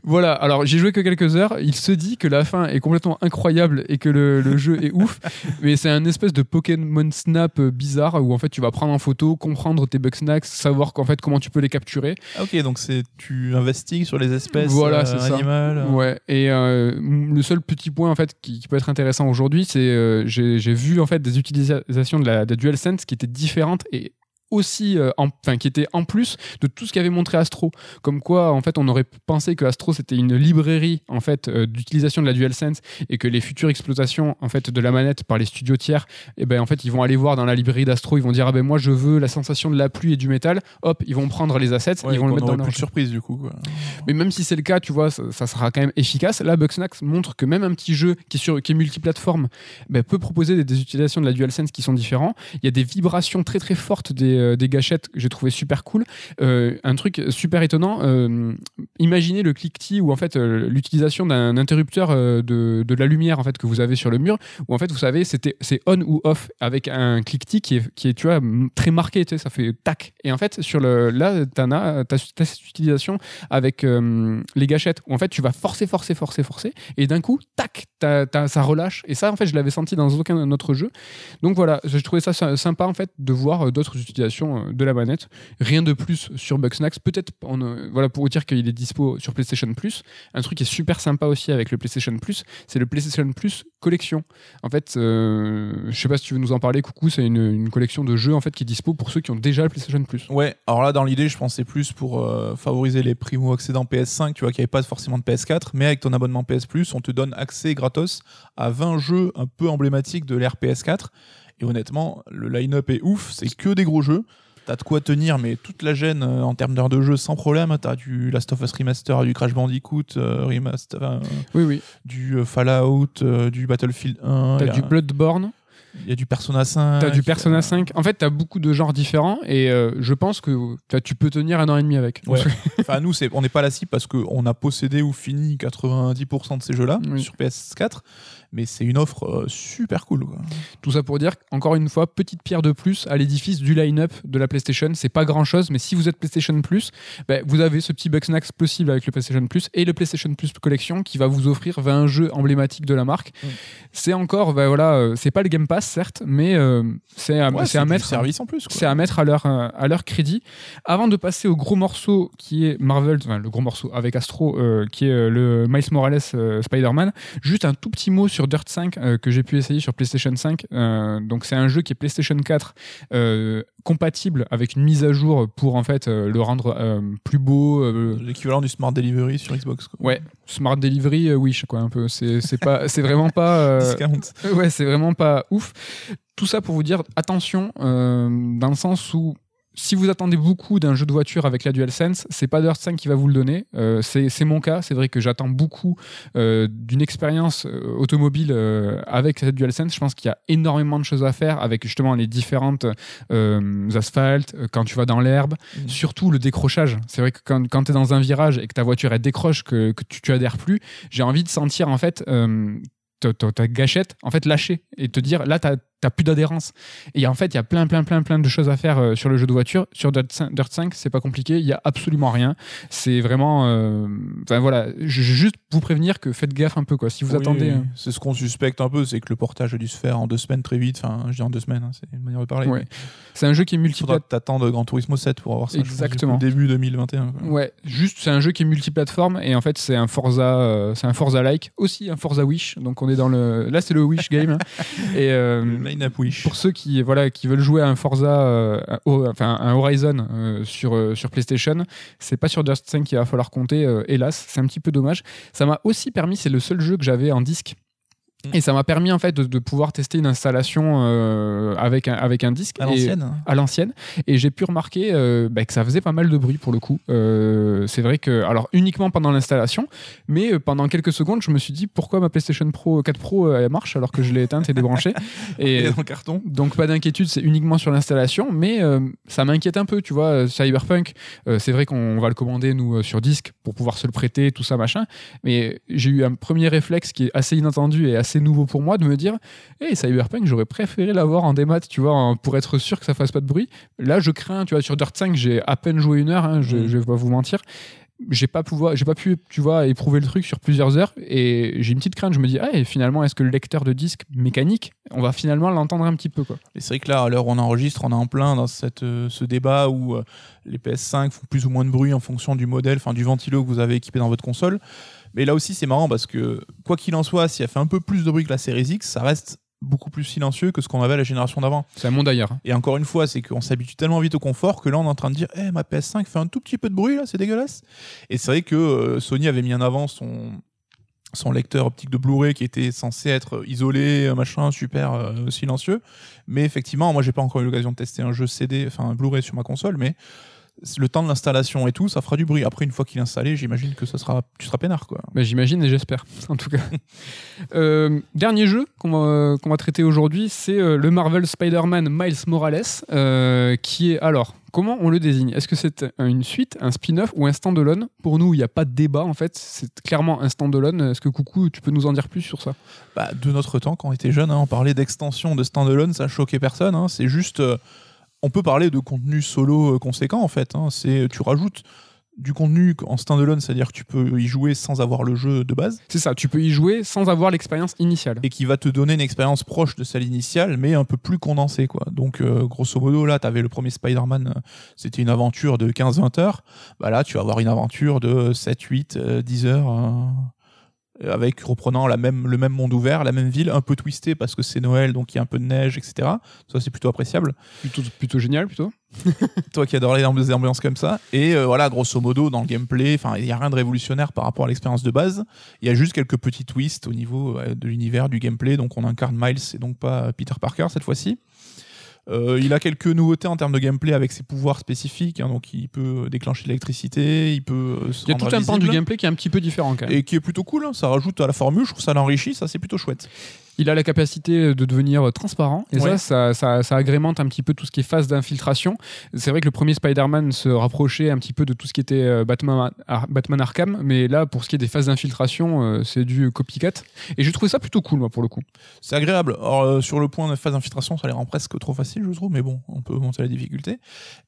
Voilà, alors j'ai joué que quelques heures. Il se dit que la fin est complètement incroyable et que le, le jeu est ouf, mais c'est un espèce de Pokémon Snap euh, bizarre où en fait tu vas prendre en photo, comprendre tes bug snacks, savoir qu'en fait comment tu peux les capturer. Ah, ok, donc c'est tu investigues sur les espèces Voilà, euh, ça. animales. Ouais, et euh, le seul petit point en fait qui, qui peut être intéressant aujourd'hui, c'est euh, j'ai j'ai vu en fait des utilisations de la, de DualSense qui étaient différentes et aussi euh, en- qui étaient en plus de tout ce qu'avait montré Astro comme quoi en fait on aurait pensé que Astro c'était une librairie en fait euh, d'utilisation de la DualSense et que les futures exploitations en fait de la manette par les studios tiers et ben en fait ils vont aller voir dans la librairie d'Astro ils vont dire ah ben moi je veux la sensation de la pluie et du métal hop ils vont prendre les assets Ouais, ils vont le mettre dans leur plus de surprise du coup. Quoi. mais même si c'est le cas, tu vois, ça, ça sera quand même efficace. Là, Bugsnax montre que même un petit jeu qui est, sur, qui est multiplateforme ben, peut proposer des, des utilisations de la DualSense qui sont différents. Il y a des vibrations très très fortes des, euh, des gâchettes que j'ai trouvé super cool. Euh, un truc super étonnant, euh, imaginez le cliquetis ou en fait l'utilisation d'un interrupteur de, de la lumière en fait que vous avez sur le mur où en fait vous savez c'est on ou off avec un cliquetis qui est, qui est tu vois très marqué ça fait tac. Et en fait sur le là t'en as t'as, cette utilisation avec les gâchettes où en fait tu vas forcer forcer forcer forcer et d'un coup tac t'as- ça relâche. Et ça en fait je l'avais senti dans aucun autre jeu. Donc voilà je trouvais ça sy- sympa en fait de voir d'autres utilisations euh, de la manette. Rien de plus sur Bugsnax. Peut-être euh, voilà pour vous dire qu'il est dispo sur PlayStation Plus. Un truc qui est super sympa aussi avec le PlayStation Plus c'est le PlayStation Plus collection. En fait euh, je sais pas si tu veux nous en parler coucou c'est une, une collection de jeux en fait qui est dispo pour ceux qui ont déjà le PlayStation Plus. Ouais, alors là, dans l'idée, je pensais plus pour euh, favoriser les primo-accédants PS5, tu vois, qui n'avaient pas forcément de PS4, mais avec ton abonnement PS Plus, on te donne accès gratos à 20 jeux un peu emblématiques de l'ère PS4. Et honnêtement, le line-up est ouf, c'est que des gros jeux. T'as de quoi tenir, mais toute la gêne euh, en termes d'heures de jeu sans problème. T'as du Last of Us Remaster, du Crash Bandicoot euh, Remaster, euh, oui oui du Fallout, du Battlefield 1. t'as du Bloodborne il y a du Persona 5. T'as du Persona 5. En fait, t'as beaucoup de genres différents et euh, je pense que tu peux tenir un an et demi avec. Ouais. Enfin, nous, c'est, on n'est pas la cible parce qu'on a possédé ou fini 90% de ces jeux-là Oui. sur PS4, mais c'est une offre euh, super cool. Quoi. Tout ça pour dire, encore une fois, petite pierre de plus à l'édifice du line-up de la PlayStation. C'est pas grand chose, mais si vous êtes PlayStation Plus, ben, vous avez ce petit Bugsnax possible avec le PlayStation Plus et le PlayStation Plus Collection qui va vous offrir 20 jeux emblématiques de la marque. C'est encore, ben, voilà, euh, c'est pas le Game Pass, certes, mais euh, c'est à, Ouais, c'est à du mettre. service en plus. C'est à mettre à leur, à leur crédit. Avant de passer au gros morceau qui est Marvel, enfin, le gros morceau avec Astro, euh, qui est le Miles Morales euh, Spider-Man, juste un tout petit mot sur Dirt 5 euh, que j'ai pu essayer sur PlayStation 5. Euh, donc c'est un jeu qui est PlayStation 4 euh, compatible avec une mise à jour pour en fait le rendre plus beau. L'équivalent du Smart Delivery sur Xbox. Quoi. ouais, Smart Delivery, Wish quoi un peu. C'est c'est pas, c'est vraiment pas. Discount. Ouais, c'est vraiment pas ouf. Tout ça pour vous dire, attention, dans le sens où si vous attendez beaucoup d'un jeu de voiture avec la DualSense, c'est pas Dirt 5 qui va vous le donner. Euh, c'est mon cas. C'est vrai que j'attends beaucoup euh, d'une expérience euh, automobile avec cette DualSense. Je pense qu'il y a énormément de choses à faire avec justement les différentes asphaltes, quand tu vas dans l'herbe, Mhm. surtout le décrochage. C'est vrai que quand, quand tu es dans un virage et que ta voiture elle décroche, que, que tu, tu adhères plus, j'ai envie de sentir en fait ta, gâchette en fait lâcher et te dire là t'as t'as plus d'adhérence et en fait il y a plein plein plein plein de choses à faire euh, sur le jeu de voiture sur Dirt 5, Dirt 5, c'est pas compliqué il y a absolument rien c'est vraiment euh, enfin voilà je juste vous prévenir que faites gaffe un peu quoi si vous Oui, attendez oui. euh, C'est ce qu'on suspecte un peu, c'est que le portage a dû se faire en deux semaines très vite. Enfin, je dis en deux semaines, hein, c'est une manière de parler. ouais. c'est un jeu qui est Il faudra multiplate que t'attendre Gran Turismo 7 pour avoir ça. pense, Exactement. le début 2021. quoi. Ouais, juste c'est un jeu qui est multiplateforme et en fait c'est un Forza, euh, c'est un Forza like, aussi un Forza Wish. Donc on est dans le, là c'est le Wish game. et euh, Le pour ceux qui voilà qui veulent jouer à un Forza, euh, Horizon euh, sur euh, sur PlayStation, c'est pas sur Just 5 qu'il va falloir compter. hélas, c'est un petit peu dommage. Ça m'a aussi permis, c'est le seul jeu que j'avais en disque. Mm. Et ça m'a permis en fait de, de pouvoir tester une installation euh, avec un, avec un disque À Et- l'ancienne. hein. à l'ancienne et j'ai pu remarquer euh, bah, que ça faisait pas mal de bruit pour le coup Euh, c'est vrai que alors uniquement pendant l'installation mais pendant quelques secondes je me suis dit pourquoi ma PlayStation Pro 4 Pro elle marche alors que je l'ai éteinte et débranchée Et et le carton. donc pas d'inquiétude c'est uniquement sur l'installation mais ça m'inquiète un peu tu vois Cyberpunk c'est vrai qu'on va le commander nous sur disque pour pouvoir se le prêter tout ça machin mais j'ai eu un premier réflexe qui est assez inattendu et assez nouveau pour moi de me dire hey, Cyberpunk j'aurais préféré l'avoir en démat tu vois en- pour être sûr que ça fasse pas de bruit là je crains tu vois sur Dirt 5 j'ai à peine joué une heure hein, je, Mm. je vais pas vous mentir j'ai pas pouvoir j'ai pas pu tu vois éprouver le truc sur plusieurs heures et j'ai une petite crainte je me dis ah et finalement est-ce que le lecteur de disque mécanique on va finalement l'entendre un petit peu quoi? Et c'est vrai que là, à l'heure où on enregistre, on est en plein dans cette, euh, ce débat où euh, les PS5 font plus ou moins de bruit en fonction du modèle, enfin du ventilo que vous avez équipé dans votre console. Mais là aussi, c'est marrant parce que, quoi qu'il en soit, si elle fait un peu plus de bruit que la série X, ça reste beaucoup plus silencieux que ce qu'on avait à la génération d'avant. c'est un monde ailleurs hein. Et encore une fois, c'est qu'on s'habitue tellement vite au confort que là, on est en train de dire Eh, ma PS5 fait un tout petit peu de bruit, là, c'est dégueulasse. Et c'est vrai que euh, Sony avait mis en avant son, son lecteur optique de Blu-ray qui était censé être isolé, euh, machin, super euh, silencieux. Mais effectivement, moi, j'ai pas encore eu l'occasion de tester un jeu CD, enfin un Blu-ray sur ma console, mais le temps de l'installation et tout, ça fera du bruit. Après, une fois qu'il est installé, j'imagine que ça sera, tu seras peinard, quoi. Bah, J'imagine et j'espère, en tout cas. Euh, dernier jeu qu'on va, qu'on va traiter aujourd'hui, c'est euh, le Marvel Spider-Man Miles Morales, euh, qui est alors. Comment on le désigne? Est-ce que c'est une suite, un spin-off ou un standalone? Pour nous, il n'y a pas de débat en fait. C'est clairement un standalone. Est-ce que Coucou, tu peux nous en dire plus sur ça? Bah, de notre temps, quand on était jeune, hein, on parlait d'extension de standalone, ça choquait personne. hein. C'est juste, euh, on peut parler de contenu solo euh, conséquent en fait. hein. C'est, tu rajoutes du contenu en standalone, c'est-à-dire que tu peux y jouer sans avoir le jeu de base. C'est ça, tu peux y jouer sans avoir l'expérience initiale. et qui va te donner une expérience proche de celle initiale, mais un peu plus condensée. Quoi. Donc, euh, grosso modo, là, tu avais le premier Spider-Man, euh, c'était une aventure de 15-20 heures. Bah, là, tu vas avoir une aventure de 7, 8, euh, 10 heures, euh, avec reprenant la même, le même monde ouvert, la même ville, un peu twisté parce que c'est Noël, donc il y a un peu de neige, etc. Ça, c'est plutôt appréciable. Plutôt, plutôt génial, plutôt. Toi qui adores les ambi- les ambiances comme ça. Et euh, voilà, grosso modo, dans le gameplay, il n'y a rien de révolutionnaire par rapport à l'expérience de base. Il y a juste quelques petits twists au niveau euh, de l'univers, du gameplay. Donc, on incarne Miles et donc pas Peter Parker cette fois-ci. Euh, il a quelques nouveautés en termes de gameplay avec ses pouvoirs spécifiques. hein. donc, il peut déclencher l'électricité, il peut euh, se Il y a tout un pan du gameplay qui est un petit peu différent quand même. Et qui est plutôt cool, hein. ça rajoute à la formule, je trouve ça l'enrichit, ça c'est plutôt chouette. Il a la capacité de devenir transparent et Ouais. ça, ça, ça, ça agrémente un petit peu tout ce qui est phase d'infiltration. C'est vrai que le premier Spider-Man se rapprochait un petit peu de tout ce qui était euh, Batman, Ar- Batman Arkham, mais là, pour ce qui est des phases d'infiltration, euh, c'est du copycat. Et j'ai trouvé ça plutôt cool, moi, pour le coup. C'est agréable. Alors, euh, sur le point de phase d'infiltration, ça les rend presque trop facile, je trouve, mais bon, on peut monter la difficulté.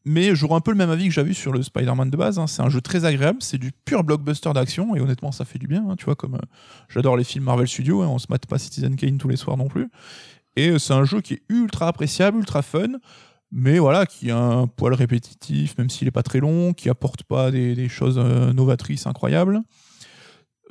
Mais j'aurais un peu le même avis que j'avais sur le Spider-Man de base. hein. C'est un jeu très agréable, c'est du pur blockbuster d'action, et honnêtement, ça fait du bien. hein. Tu vois, comme euh, j'adore les films Marvel Studios, hein, on se mate pas Citizen Kane tous les soirs non plus. Et euh, c'est un jeu qui est ultra appréciable, ultra fun. Mais voilà, qui a un poil répétitif, même s'il est pas très long, qui apporte pas des, des choses euh, novatrices incroyables.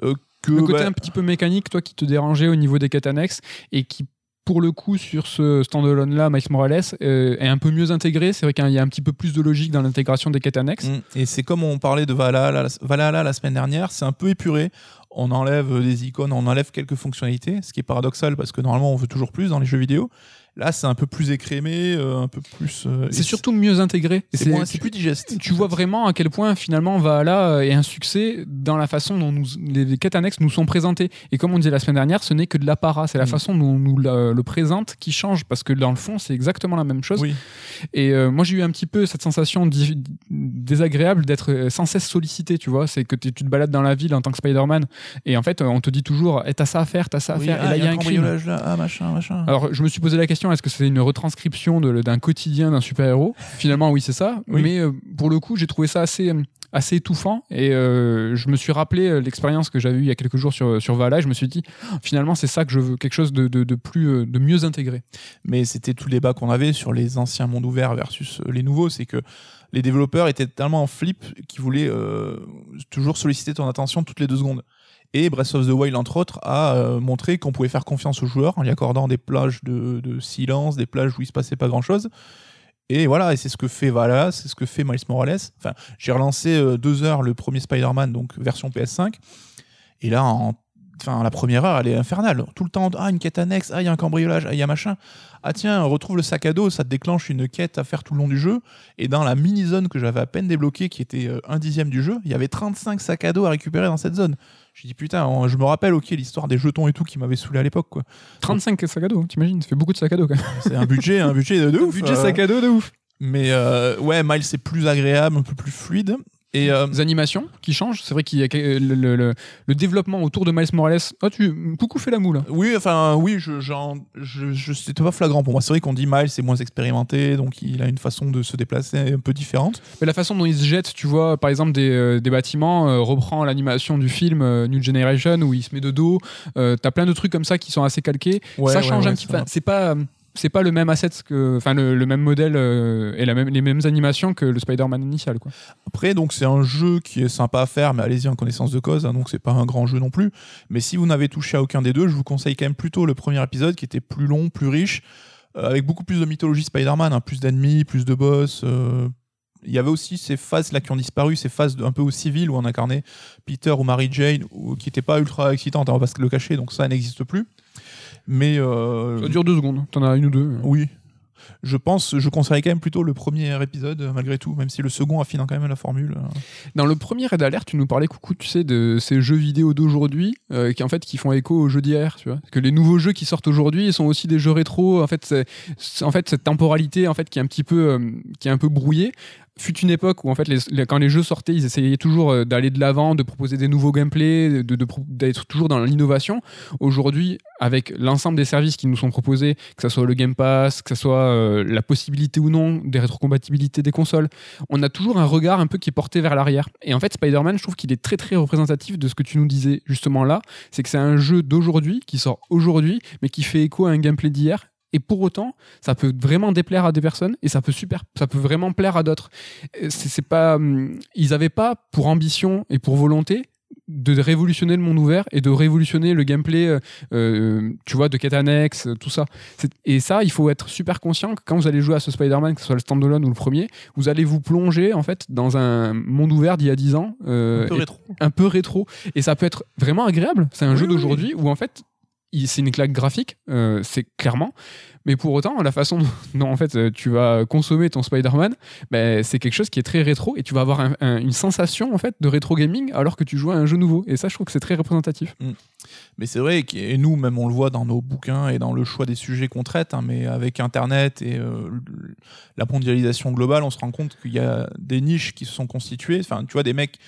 Euh, que, Le côté bah, un petit peu mécanique, toi, qui te dérangeait au niveau des quêtes annexes et qui, pour le coup, sur ce standalone-là, Miles Morales, euh, est un peu mieux intégré. C'est vrai qu'il y a un petit peu plus de logique dans l'intégration des quêtes annexes. Mm. Et c'est comme on parlait de Valhalla, Valhalla la semaine dernière, c'est un peu épuré. On enlève des icônes, on enlève quelques fonctionnalités, ce qui est paradoxal parce que normalement on veut toujours plus dans les jeux vidéo. Là, c'est un peu plus écrémé, euh, un peu plus. euh, C'est surtout mieux intégré. C'est plus digeste. Tu vois vraiment à quel point finalement Valhalla est un succès dans la façon dont nous, les quêtes annexes nous sont présentées. Et comme on disait la semaine dernière, ce n'est que de l'apparat, c'est la Mm. façon dont on nous le présente qui change parce que dans le fond c'est exactement la même chose. Oui. Et euh, moi j'ai eu un petit peu cette sensation désagréable d'être euh, sans cesse sollicité, tu vois. C'est que tu te balades dans la ville en tant que Spider-Man et en fait euh, on te dit toujours eh, t'as ça à faire, t'as ça à Oui, faire. ah, et là il y a un cambriolage là, ah machin, machin. Alors, je me suis posé la question est-ce que c'est une retranscription d'un quotidien d'un super-héros Finalement, oui, c'est ça. Oui. Mais euh, pour le coup, j'ai trouvé ça assez, euh, assez étouffant. Et euh, je me suis rappelé l'expérience que j'avais eue il y a quelques jours sur, sur Valhalla. Et je me suis dit oh, finalement, c'est ça que je veux, quelque chose de, de, de plus, de mieux intégré. mais c'était tout le débat qu'on avait sur les anciens mondes ouverts versus les nouveaux, c'est que les développeurs étaient tellement en flip qu'ils voulaient euh, toujours solliciter ton attention toutes les deux secondes. Et Breath of the Wild, entre autres, a euh, montré qu'on pouvait faire confiance aux joueurs en lui accordant des plages de, silence, des plages où il se passait pas grand-chose. Et voilà, et c'est ce que fait Valhalla, c'est ce que fait Miles Morales. Enfin, j'ai relancé euh, deux heures le premier Spider-Man, donc version PS5. Et là, en enfin la première heure elle est infernale tout le temps ah une quête annexe ah il y a un cambriolage ah il y a machin ah tiens retrouve le sac à dos ça te déclenche une quête à faire tout le long du jeu et dans la mini zone que j'avais à peine débloquée qui était euh, un dixième du jeu il y avait 35 sacs à dos à récupérer dans cette zone j'ai dit putain on- je me rappelle ok l'histoire des jetons et tout qui m'avait saoulé à l'époque quoi 35 sacs à dos, t'imagines Ça fait beaucoup de sacs à dos quand même. c'est un budget un budget de, de ouf Budget euh, sac à dos de ouf. mais euh, ouais Miles c'est plus agréable un peu plus fluide et euh, Les animations qui changent. C'est vrai qu'il y a que- le, le- le- le développement autour de Miles Morales. Oh, tu coucou fait la moule. Oui, enfin, oui, je, je, je- c'était pas flagrant pour moi. C'est vrai qu'on dit Miles c'est moins expérimenté, donc il a une façon de se déplacer un peu différente. Mais la façon dont il se jette, tu vois, par exemple, des, euh, des bâtiments, euh, reprend l'animation du film euh, New Generation où il se met de dos. Euh, T'as plein de trucs comme ça qui sont assez calqués. Ouais, ça change ouais, un petit peu. C'est pas. C'est pas le même asset que, enfin le, même modèle euh, et les mêmes animations que le Spider-Man initial. Après, donc c'est un jeu qui est sympa à faire, mais allez-y en connaissance de cause, hein, donc c'est pas un grand jeu non plus. Mais si vous n'avez touché à aucun des deux, je vous conseille quand même plutôt le premier épisode qui était plus long, plus riche, euh, avec beaucoup plus de mythologie Spider-Man, hein, plus d'ennemis, plus de boss. euh, Il y avait aussi ces phases là qui ont disparu, ces phases un peu au civil où on incarnait Peter ou Mary Jane, ou, qui n'étaient pas ultra excitantes, hein, on va se le cacher, donc ça n'existe plus. Mais euh, Ça dure deux secondes. T'en as une ou deux. oui. je pense, je conseillerais quand même plutôt le premier épisode euh, malgré tout, même si le second affine quand même la formule. euh. Dans le premier Red Alert, tu nous parlais, coucou, tu sais, de ces jeux vidéo d'aujourd'hui euh, qui en fait qui font écho aux jeux d'hier, tu vois. Que les nouveaux jeux qui sortent aujourd'hui, sont aussi des jeux rétro. En fait, c'est c'est- en fait cette temporalité en fait qui est un petit peu euh, qui est un peu brouillée. Fut une époque où en fait quand les jeux sortaient, ils essayaient toujours euh, d'aller de l'avant, de proposer des nouveaux gameplays, d'être toujours dans l'innovation. Aujourd'hui, avec l'ensemble des services qui nous sont proposés, que ce soit le Game Pass, que ce soit euh, la possibilité ou non des rétrocompatibilités des consoles, on a toujours un regard un peu qui est porté vers l'arrière. Et en fait, Spider-Man, je trouve qu'il est très très représentatif de ce que tu nous disais justement là. C'est que c'est un jeu d'aujourd'hui, qui sort aujourd'hui, mais qui fait écho à un gameplay d'hier. Et pour autant, ça peut vraiment déplaire à des personnes et ça peut super, ça peut vraiment plaire à d'autres. C'est pas, hum, ils n'avaient pas pour ambition et pour volonté de révolutionner le monde ouvert et de révolutionner le gameplay, euh, euh, tu vois, de quête annexe, euh, tout ça. Et ça, il faut être super conscient que quand vous allez jouer à ce Spider-Man, que ce soit le standalone ou le premier, vous allez vous plonger en fait dans un monde ouvert d'il y a 10 ans, euh, Un peu rétro. un peu rétro. Et ça peut être vraiment agréable. C'est un Oui, jeu oui, d'aujourd'hui où en fait, c'est une claque graphique, euh, c'est clairement. Mais pour autant, la façon dont en fait euh, tu vas consommer ton Spider-Man, ben, c'est quelque chose qui est très rétro et tu vas avoir un- un- une sensation en fait de rétro gaming alors que tu joues à un jeu nouveau. Et ça, je trouve que c'est très représentatif. Mais c'est vrai, et nous, même, on le voit dans nos bouquins et dans le choix des sujets qu'on traite, hein, mais avec Internet et euh, la mondialisation globale, on se rend compte qu'il y a des niches qui se sont constituées. Enfin, tu vois, des mecs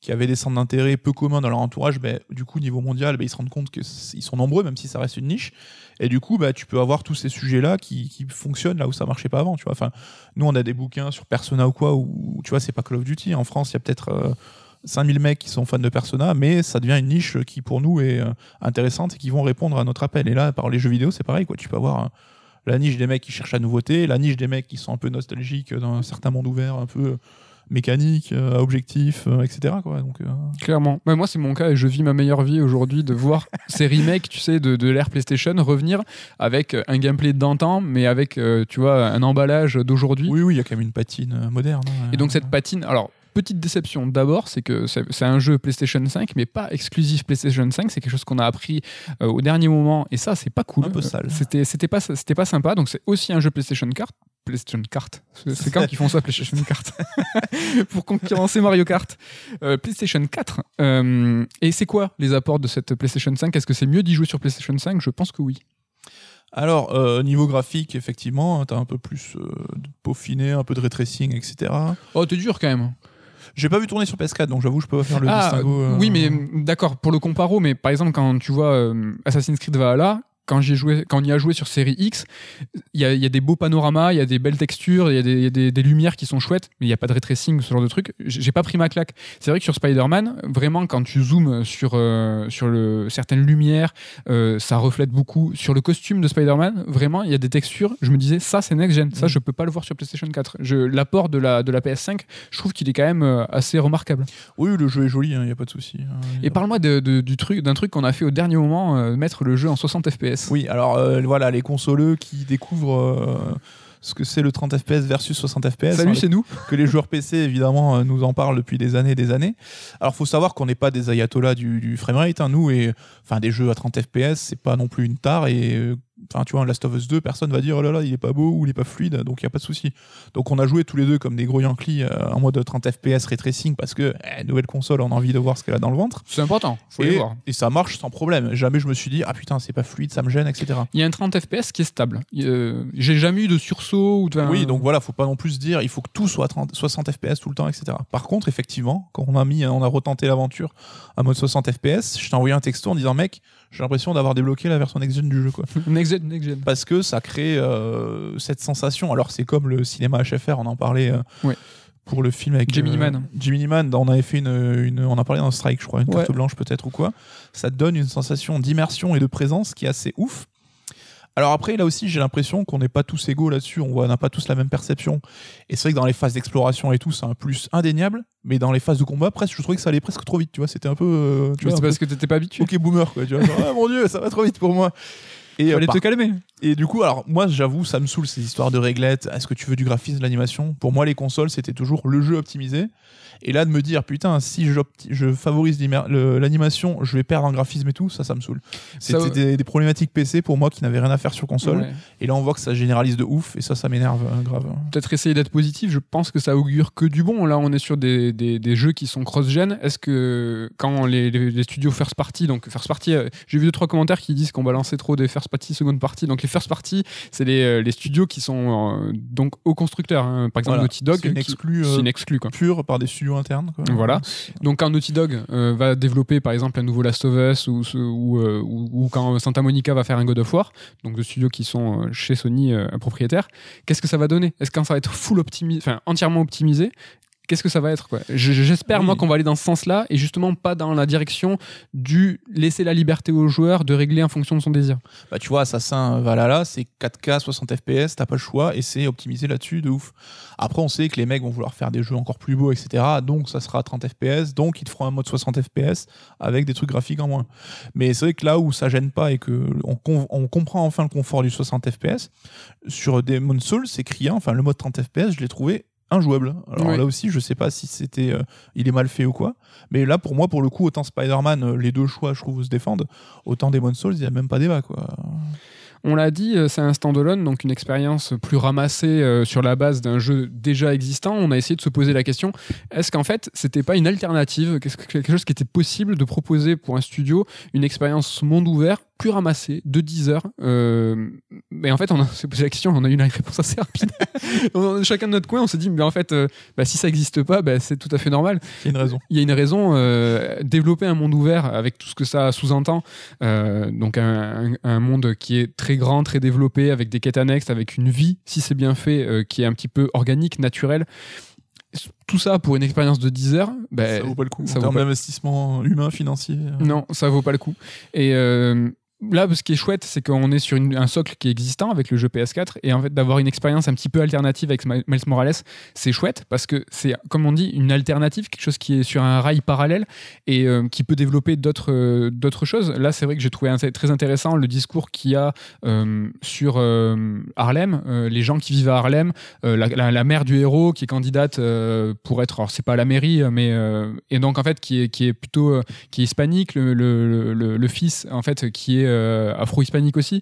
qui avaient des centres d'intérêt peu communs dans leur entourage, ben, du coup, niveau mondial, ben, ils se rendent compte qu'ils sont nombreux, même si ça reste une niche. Et du coup, bah, tu peux avoir tous ces sujets-là qui, qui fonctionnent là où ça marchait pas avant. Tu. Enfin, nous, on a des bouquins sur Persona ou quoi, où tu vois, c'est pas Call of Duty. En France, il y a peut-être euh, 5000 mecs qui sont fans de Persona, mais ça devient une niche qui, pour nous, est euh, intéressante et qui vont répondre à notre appel. Et là, par les jeux vidéo, c'est pareil. Quoi. Tu peux avoir euh, la niche des mecs qui cherchent la nouveauté, la niche des mecs qui sont un peu nostalgiques dans un certain monde ouvert, un peu mécanique, euh, à objectif, euh, etc. Quoi. Donc, euh, Clairement. Ouais, moi, c'est mon cas et je vis ma meilleure vie aujourd'hui de voir ces remakes, tu sais, de, de l'ère PlayStation revenir avec un gameplay d'antan, mais avec, tu vois, un emballage d'aujourd'hui. oui, oui, il y a quand même une patine moderne. hein. Et donc cette patine, alors petite déception d'abord, c'est que c'est un jeu PlayStation 5, mais pas exclusif PlayStation 5. C'est quelque chose qu'on a appris euh, au dernier moment, et ça c'est pas cool. Un peu sale. C'était pas pas sympa. Donc c'est aussi un jeu PlayStation Kart. PlayStation Kart. C'est- quand qu'ils font ça, PlayStation Kart Pour concurrencer Mario Kart. Euh, PlayStation 4. Euh, et c'est quoi les apports de cette PlayStation 5 Est-ce que c'est mieux d'y jouer sur PlayStation 5 Je pense que oui. Alors, euh, niveau graphique, effectivement, tu as un peu plus de peaufiné, un peu de ray tracing, etc. Oh, t'es dur quand même. J'ai pas vu tourner sur PS4, donc j'avoue, je peux pas faire le Ah, distinguo. euh, Oui, mais d'accord, pour le comparo, mais par exemple, quand tu vois euh, Assassin's Creed Valhalla, quand, joué, quand on y a joué sur série X, il y a, il y a des beaux panoramas, il y a des belles textures, il y a des, lumières qui sont chouettes, mais il n'y a pas de ray tracing, ce genre de truc. J'ai pas pris ma claque. C'est vrai que sur Spider-Man, vraiment, quand tu zoomes sur, euh, sur le, certaines lumières, euh, ça reflète beaucoup. Sur le costume de Spider-Man, vraiment, il y a des textures. Je me disais, ça, c'est next-gen. Ça, Mm. je peux pas le voir sur PlayStation 4. Je- L'apport de la, de la PS5, je trouve qu'il est quand même euh, assez remarquable. Oui, le jeu est joli, il n'y a pas de souci. hein. Et parle-moi du truc, d'un truc qu'on a fait au dernier moment, euh, mettre le jeu en 60 FPS. Oui, alors euh, voilà, les consoleux qui découvrent euh, ce que c'est le 30 FPS versus 60 FPS. Salut, hein, c'est nous. que les joueurs PC évidemment euh, nous en parlent depuis des années et des années. Alors faut savoir qu'on n'est pas des ayatollahs du, du framerate, hein, nous et enfin des jeux à 30 FPS c'est pas non plus une tare et euh, enfin tu vois Last of Us 2 personne va dire oh là là il est pas beau ou il est pas fluide donc il y a pas de souci. Donc on a joué tous les deux comme des gros Yankees euh, en mode 30 FPS ray tracing parce que eh, nouvelle console on a envie de voir ce qu'elle a dans le ventre C'est important, faut les et, voir. et ça marche sans problème. Jamais je me suis dit ah putain c'est pas fluide ça me gêne etc. Il y a un 30 FPS qui est stable. Euh, J'ai jamais eu de sursaut ou de. Oui, donc voilà, faut pas non plus se dire il faut que tout soit à 30 60 FPS tout le temps, etc. Par contre, effectivement, quand on a mis, on a retenté l'aventure à mode 60 FPS, je t'ai envoyé un texto en disant mec, j'ai l'impression d'avoir débloqué la version next gen du jeu, quoi. Next gen, next gen. Parce que ça crée euh, cette sensation. Alors c'est comme le cinéma HFR, on en parlait. euh, Ouais. Pour le film avec Gemini euh, Man. Gemini Man, on avait fait une, une- on en parlait dans Strike, je crois, une Ouais. carte blanche peut-être ou quoi. Ça donne une sensation d'immersion et de présence qui est assez ouf. Alors après, là aussi, j'ai l'impression qu'on n'est pas tous égaux là-dessus, on n'a pas tous la même perception. Et c'est vrai que dans les phases d'exploration et tout, c'est un plus indéniable, mais dans les phases de combat, presque, je trouvais que ça allait presque trop vite, tu vois, c'était un peu... euh, tu Mais vois, c'est parce que t'étais pas habitué. peu ok boomer, quoi, tu vois, genre, ah mon dieu, ça va trop vite pour moi. Et, euh, Fallait par- te calmer. et du coup, alors moi, j'avoue, ça me saoule ces histoires de réglettes. Est-ce que tu veux du graphisme, de l'animation? Pour moi, les consoles, c'était toujours le jeu optimisé. Et là, de me dire, putain, si je favorise l'animation, je vais perdre en graphisme et tout, ça, ça me saoule. C'était des, des problématiques PC pour moi qui n'avaient rien à faire sur console. Ouais. Et là, on voit que ça généralise de ouf, et ça, ça m'énerve euh, grave. Peut-être essayer d'être positif. Je pense que ça augure que du bon. Là, on est sur des, des, des jeux qui sont cross-gen. Est-ce que quand les, les- les studios first party, donc first party, euh, j'ai vu deux trois commentaires qui disent qu'on balançait trop des first party, second party. Donc les first party, c'est les, euh, les studios qui sont euh, donc aux constructeurs. hein. Par exemple, Voilà. Naughty Dog, C'est une exclue, c'est euh, une exclue, quoi. pure par des studios internes. quoi. Voilà. Donc quand Naughty Dog euh, va développer par exemple un nouveau Last of Us ou, ce- ou, euh, ou- ou quand Santa Monica va faire un God of War, donc de studios qui sont euh, chez Sony propriétaires, qu'est-ce que ça va donner? Est-ce que ça va être full optimisé, enfin entièrement optimisé? Qu'est-ce que ça va être quoi? J'espère Oui. moi qu'on va aller dans ce sens-là et justement pas dans la direction du laisser la liberté au joueur de régler en fonction de son désir. Bah, tu vois, Assassin Valhalla, c'est 4K, 60 FPS, t'as pas le choix, et c'est optimisé là-dessus de ouf. Après, on sait que les mecs vont vouloir faire des jeux encore plus beaux, etc. Donc, ça sera à 30 FPS, donc ils te feront un mode 60 FPS avec des trucs graphiques en moins. Mais c'est vrai que là où ça gêne pas et que on comprend enfin le confort du 60 FPS, sur Demon's Souls, c'est criant, enfin, le mode 30 FPS, je l'ai trouvé injouable. Alors Oui. là aussi, je sais pas si c'était euh, il est mal fait ou quoi. Mais là, pour moi, pour le coup, autant Spider-Man, euh, les deux choix, je trouve, se défendent. Autant Demon's Souls, il y a même pas débat, quoi. On l'a dit, euh, c'est un standalone, donc une expérience plus ramassée sur la base d'un jeu déjà existant. On a essayé de se poser la question est-ce qu'en fait, c'était pas une alternative, qu'est-ce que- quelque chose qui était possible de proposer pour un studio, une expérience monde ouvert plus ramassée de 10 heures euh, Mais en fait, on s'est posé la question, on a eu une réponse assez rapide. On- Chacun de notre coin, on s'est dit mais en fait, euh, bah, si ça n'existe pas, bah, c'est tout à fait normal Il y a une raison. il y a une raison. euh, développer un monde ouvert avec tout ce que ça sous-entend, euh, donc un, un- un monde qui est très grand, très développé, avec des quêtes annexes, avec une vie, si c'est bien fait, euh, qui est un petit peu organique, naturelle. Tout ça pour une expérience de 10 heures, ben, ça vaut pas le coup. ça en termes d'investissement humain, financier. euh, non, ça vaut pas le coup. Et euh, là, ce qui est chouette, c'est qu'on est sur un socle qui est existant avec le jeu PS4 et en fait d'avoir une expérience un petit peu alternative avec Mi- Miles Morales, c'est chouette parce que c'est, comme on dit, une alternative, quelque chose qui est sur un rail parallèle et euh, qui peut développer d'autres euh, d'autres choses. Là, c'est vrai que j'ai trouvé très intéressant le discours qu'il y a euh, sur Harlem, les gens qui vivent à Harlem, la, mère du héros qui est candidate pour être, alors c'est pas la mairie, mais et donc en fait qui est qui est plutôt qui est hispanique, le, le, le, le fils en fait qui est euh, afro-hispanique aussi.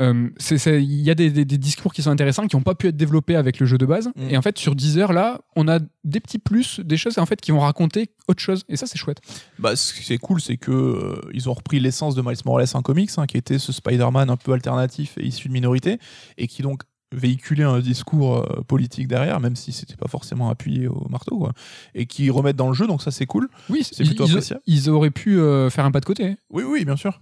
Euh, Il y a des, des- des discours qui sont intéressants qui n'ont pas pu être développés avec le jeu de base. Mm. Et en fait sur 10 heures là, on a des petits plus, des choses en fait qui vont raconter autre chose. Et ça c'est chouette. Bah, ce qui est cool, c'est que euh, ils ont repris l'essence de Miles Morales en comics, hein, qui était ce Spider-Man un peu alternatif et issu de minorité, et qui donc véhiculait un discours euh, politique derrière, même si c'était pas forcément appuyé au marteau, quoi, et qui remettent dans le jeu, donc ça c'est cool. Oui, C'est plutôt ils, appréciable. ils auraient pu euh, faire un pas de côté. Oui, oui, bien sûr.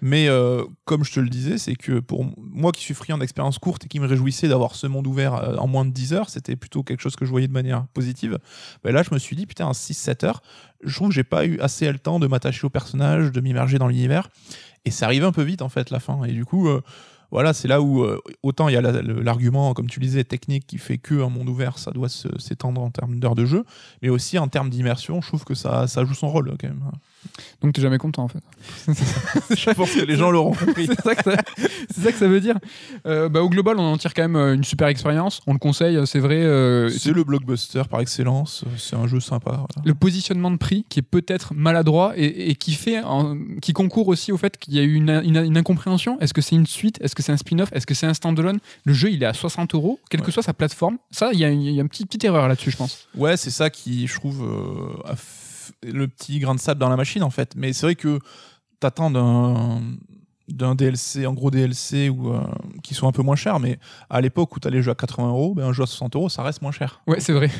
Mais euh, comme je te le disais, c'est que pour moi qui suis friand d'expériences courtes et qui me réjouissait d'avoir ce monde ouvert en moins de 10 heures, c'était plutôt quelque chose que je voyais de manière positive. Ben là, je me suis dit, putain, en 6-7 heures, je trouve que j'ai pas eu assez le temps de m'attacher au personnage, de m'immerger dans l'univers. Et c'est arrivé un peu vite, en fait, la fin. Et du coup, euh, voilà, c'est là où euh, autant il y a l'argument, comme tu disais, technique qui fait que un monde ouvert, ça doit s'étendre en termes d'heures de jeu, mais aussi en termes d'immersion, je trouve que ça, ça joue son rôle quand même. Donc t'es jamais content en fait. je pense que les gens l'auront compris. c'est ça, que ça- que veut dire. Euh, bah, au global, on en tire quand même euh, une super expérience. On le conseille, c'est vrai. euh, C'est le blockbuster par excellence. C'est un jeu sympa. voilà. le positionnement de prix qui est peut-être maladroit et, et qui fait en- qui concourt aussi au fait qu'il y a eu une, une- une incompréhension est-ce que c'est une suite? Est-ce que c'est un spin-off? Est-ce que c'est un standalone? Le jeu il est à 60 euros quelle que soit sa plateforme ça il y a, une- il y a une petite, petite erreur là-dessus je pense Ouais, c'est ça qui, je trouve, euh, a f- le petit grain de sable dans la machine en fait. Mais c'est vrai que t'attends d'un d'un DLC, en gros DLC ou euh, qui sont un peu moins chers, mais à l'époque où t'allais jouer à 80 euros, ben un jeu à 60 euros, ça reste moins cher. ouais c'est vrai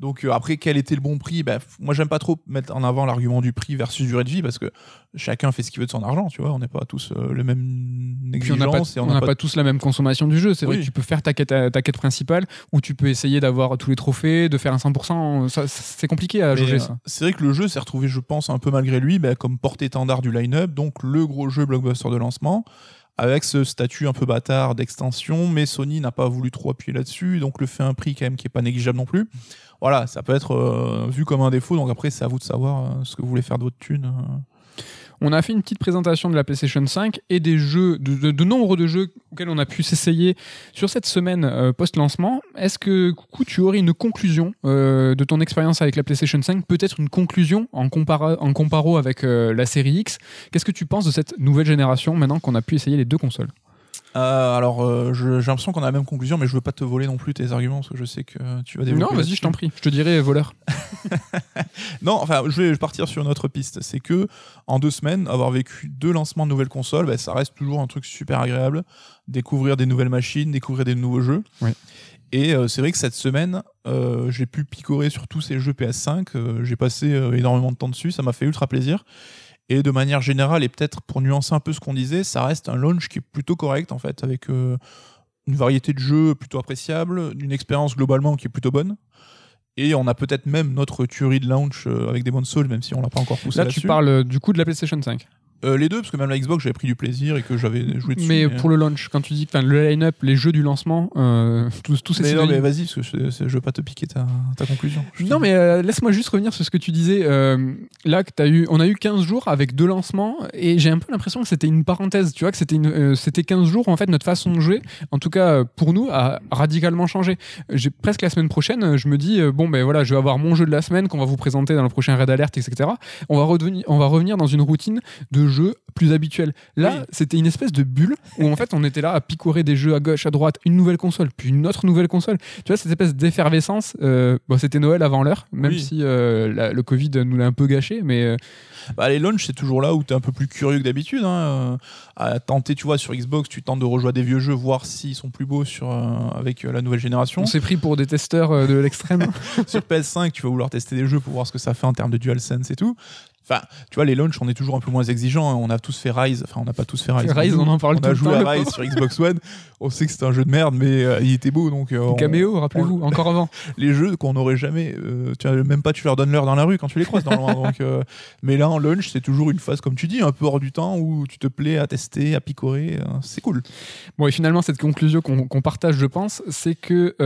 Donc euh, après, quel était le bon prix? Ben, f- Moi, j'aime pas trop mettre en avant l'argument du prix versus durée de vie parce que chacun fait ce qu'il veut de son argent, tu vois. On n'est pas tous euh, le même Puis on n'a pas, exigence on n'a pas pas tous la même consommation du jeu. C'est vrai que tu peux faire ta quête, ta quête principale ou tu peux essayer d'avoir tous les trophées, de faire un 100%. Ça, c'est compliqué à euh, ça. C'est vrai que le jeu s'est retrouvé, je pense, un peu malgré lui, bah, comme porte-étendard du line-up, donc le gros jeu blockbuster de lancement, avec ce statut un peu bâtard d'extension, mais Sony n'a pas voulu trop appuyer là-dessus, donc le fait un prix quand même qui est pas négligeable non plus. Voilà, ça peut être euh, vu comme un défaut, donc après c'est à vous de savoir euh, ce que vous voulez faire de votre thune. euh. On a fait une petite présentation de la PlayStation 5 et des jeux, de, nombre de jeux auxquels on a pu s'essayer sur cette semaine post-lancement. Est-ce que, coucou, tu aurais une conclusion de ton expérience avec la PlayStation 5 Peut-être une conclusion en, en comparo avec la série X Qu'est-ce que tu penses de cette nouvelle génération maintenant qu'on a pu essayer les deux consoles? Euh, alors, euh, j'ai l'impression qu'on a la même conclusion, mais je veux pas te voler non plus tes arguments, parce que je sais que tu vas développer. Non, vas-y, je t'en prie. Je te dirai voleur. non, enfin, je vais partir sur une autre piste. C'est que en deux semaines, avoir vécu deux lancements de nouvelles consoles, bah, ça reste toujours un truc super agréable. Découvrir des nouvelles machines, découvrir des nouveaux jeux. Et euh, c'est vrai que cette semaine, j'ai pu picorer sur tous ces jeux PS5. j'ai passé énormément de temps dessus, ça m'a fait ultra plaisir. Et de manière générale, et peut-être pour nuancer un peu ce qu'on disait, ça reste un launch qui est plutôt correct en fait, avec euh, une variété de jeux plutôt appréciable, une expérience globalement qui est plutôt bonne. Et on a peut-être même notre tuerie de launch euh, avec des bonnes souls, même si on l'a pas encore poussé là. Là, tu parles euh, du coup de la PlayStation 5. Euh, les deux, parce que même la Xbox, j'avais pris du plaisir et que j'avais joué dessus. Mais, pour le launch, quand tu dis le line-up, les jeux du lancement, euh, tous, tous ces Mais non, mais vas-y, parce que je, je, veux pas te piquer ta, ta conclusion. Non, mais euh, laisse-moi juste revenir sur ce que tu disais. Euh, là, que as eu, on a eu 15 jours avec deux lancements et j'ai un peu l'impression que c'était une parenthèse. Tu vois, que c'était, une, c'était 15 jours où en fait notre façon de jouer, en tout cas pour nous, a radicalement changé. J'ai, presque la semaine prochaine, je me dis, bon, ben voilà, je vais avoir mon jeu de la semaine qu'on va vous présenter dans le prochain Red Alert, etc. On va, revenir, on va revenir dans une routine de jeu plus habituel. Là, c'était une espèce de bulle où en fait on était là à picorer des jeux à gauche, à droite, une nouvelle console, puis une autre nouvelle console. Tu vois, cette espèce d'effervescence. Euh, bon, c'était Noël avant l'heure, même si euh, le Covid nous l'a un peu gâché, mais. Euh, bah, les launchs, c'est toujours là où tu es un peu plus curieux que d'habitude. Hein. À tenter, tu vois, sur Xbox, tu tentes de rejouer des vieux jeux, voir s'ils sont plus beaux sur, avec la nouvelle génération. On s'est pris pour des testeurs de l'extrême. sur PS5, tu vas vouloir tester des jeux pour voir ce que ça fait en termes de DualSense et tout. Enfin, tu vois, les launchs, on est toujours un peu moins exigeants. Hein. On a tous fait Rise. Enfin, on n'a pas tous fait Rise. Rise, on en parle on a joué à Rise sur Xbox One. On sait que c'était un jeu de merde, mais euh, il était beau. Donc, euh, Caméo, rappelez-vous, encore avant. les jeux qu'on n'aurait jamais. Euh, tu vois, même pas tu leur donnes l'heure dans la rue quand tu les croises. donc, mais là, en launch, c'est toujours une phase, comme tu dis, un peu hors du temps où tu te plais à tester, à picorer. c'est cool. Bon, et finalement, cette conclusion qu'on partage, je pense, c'est que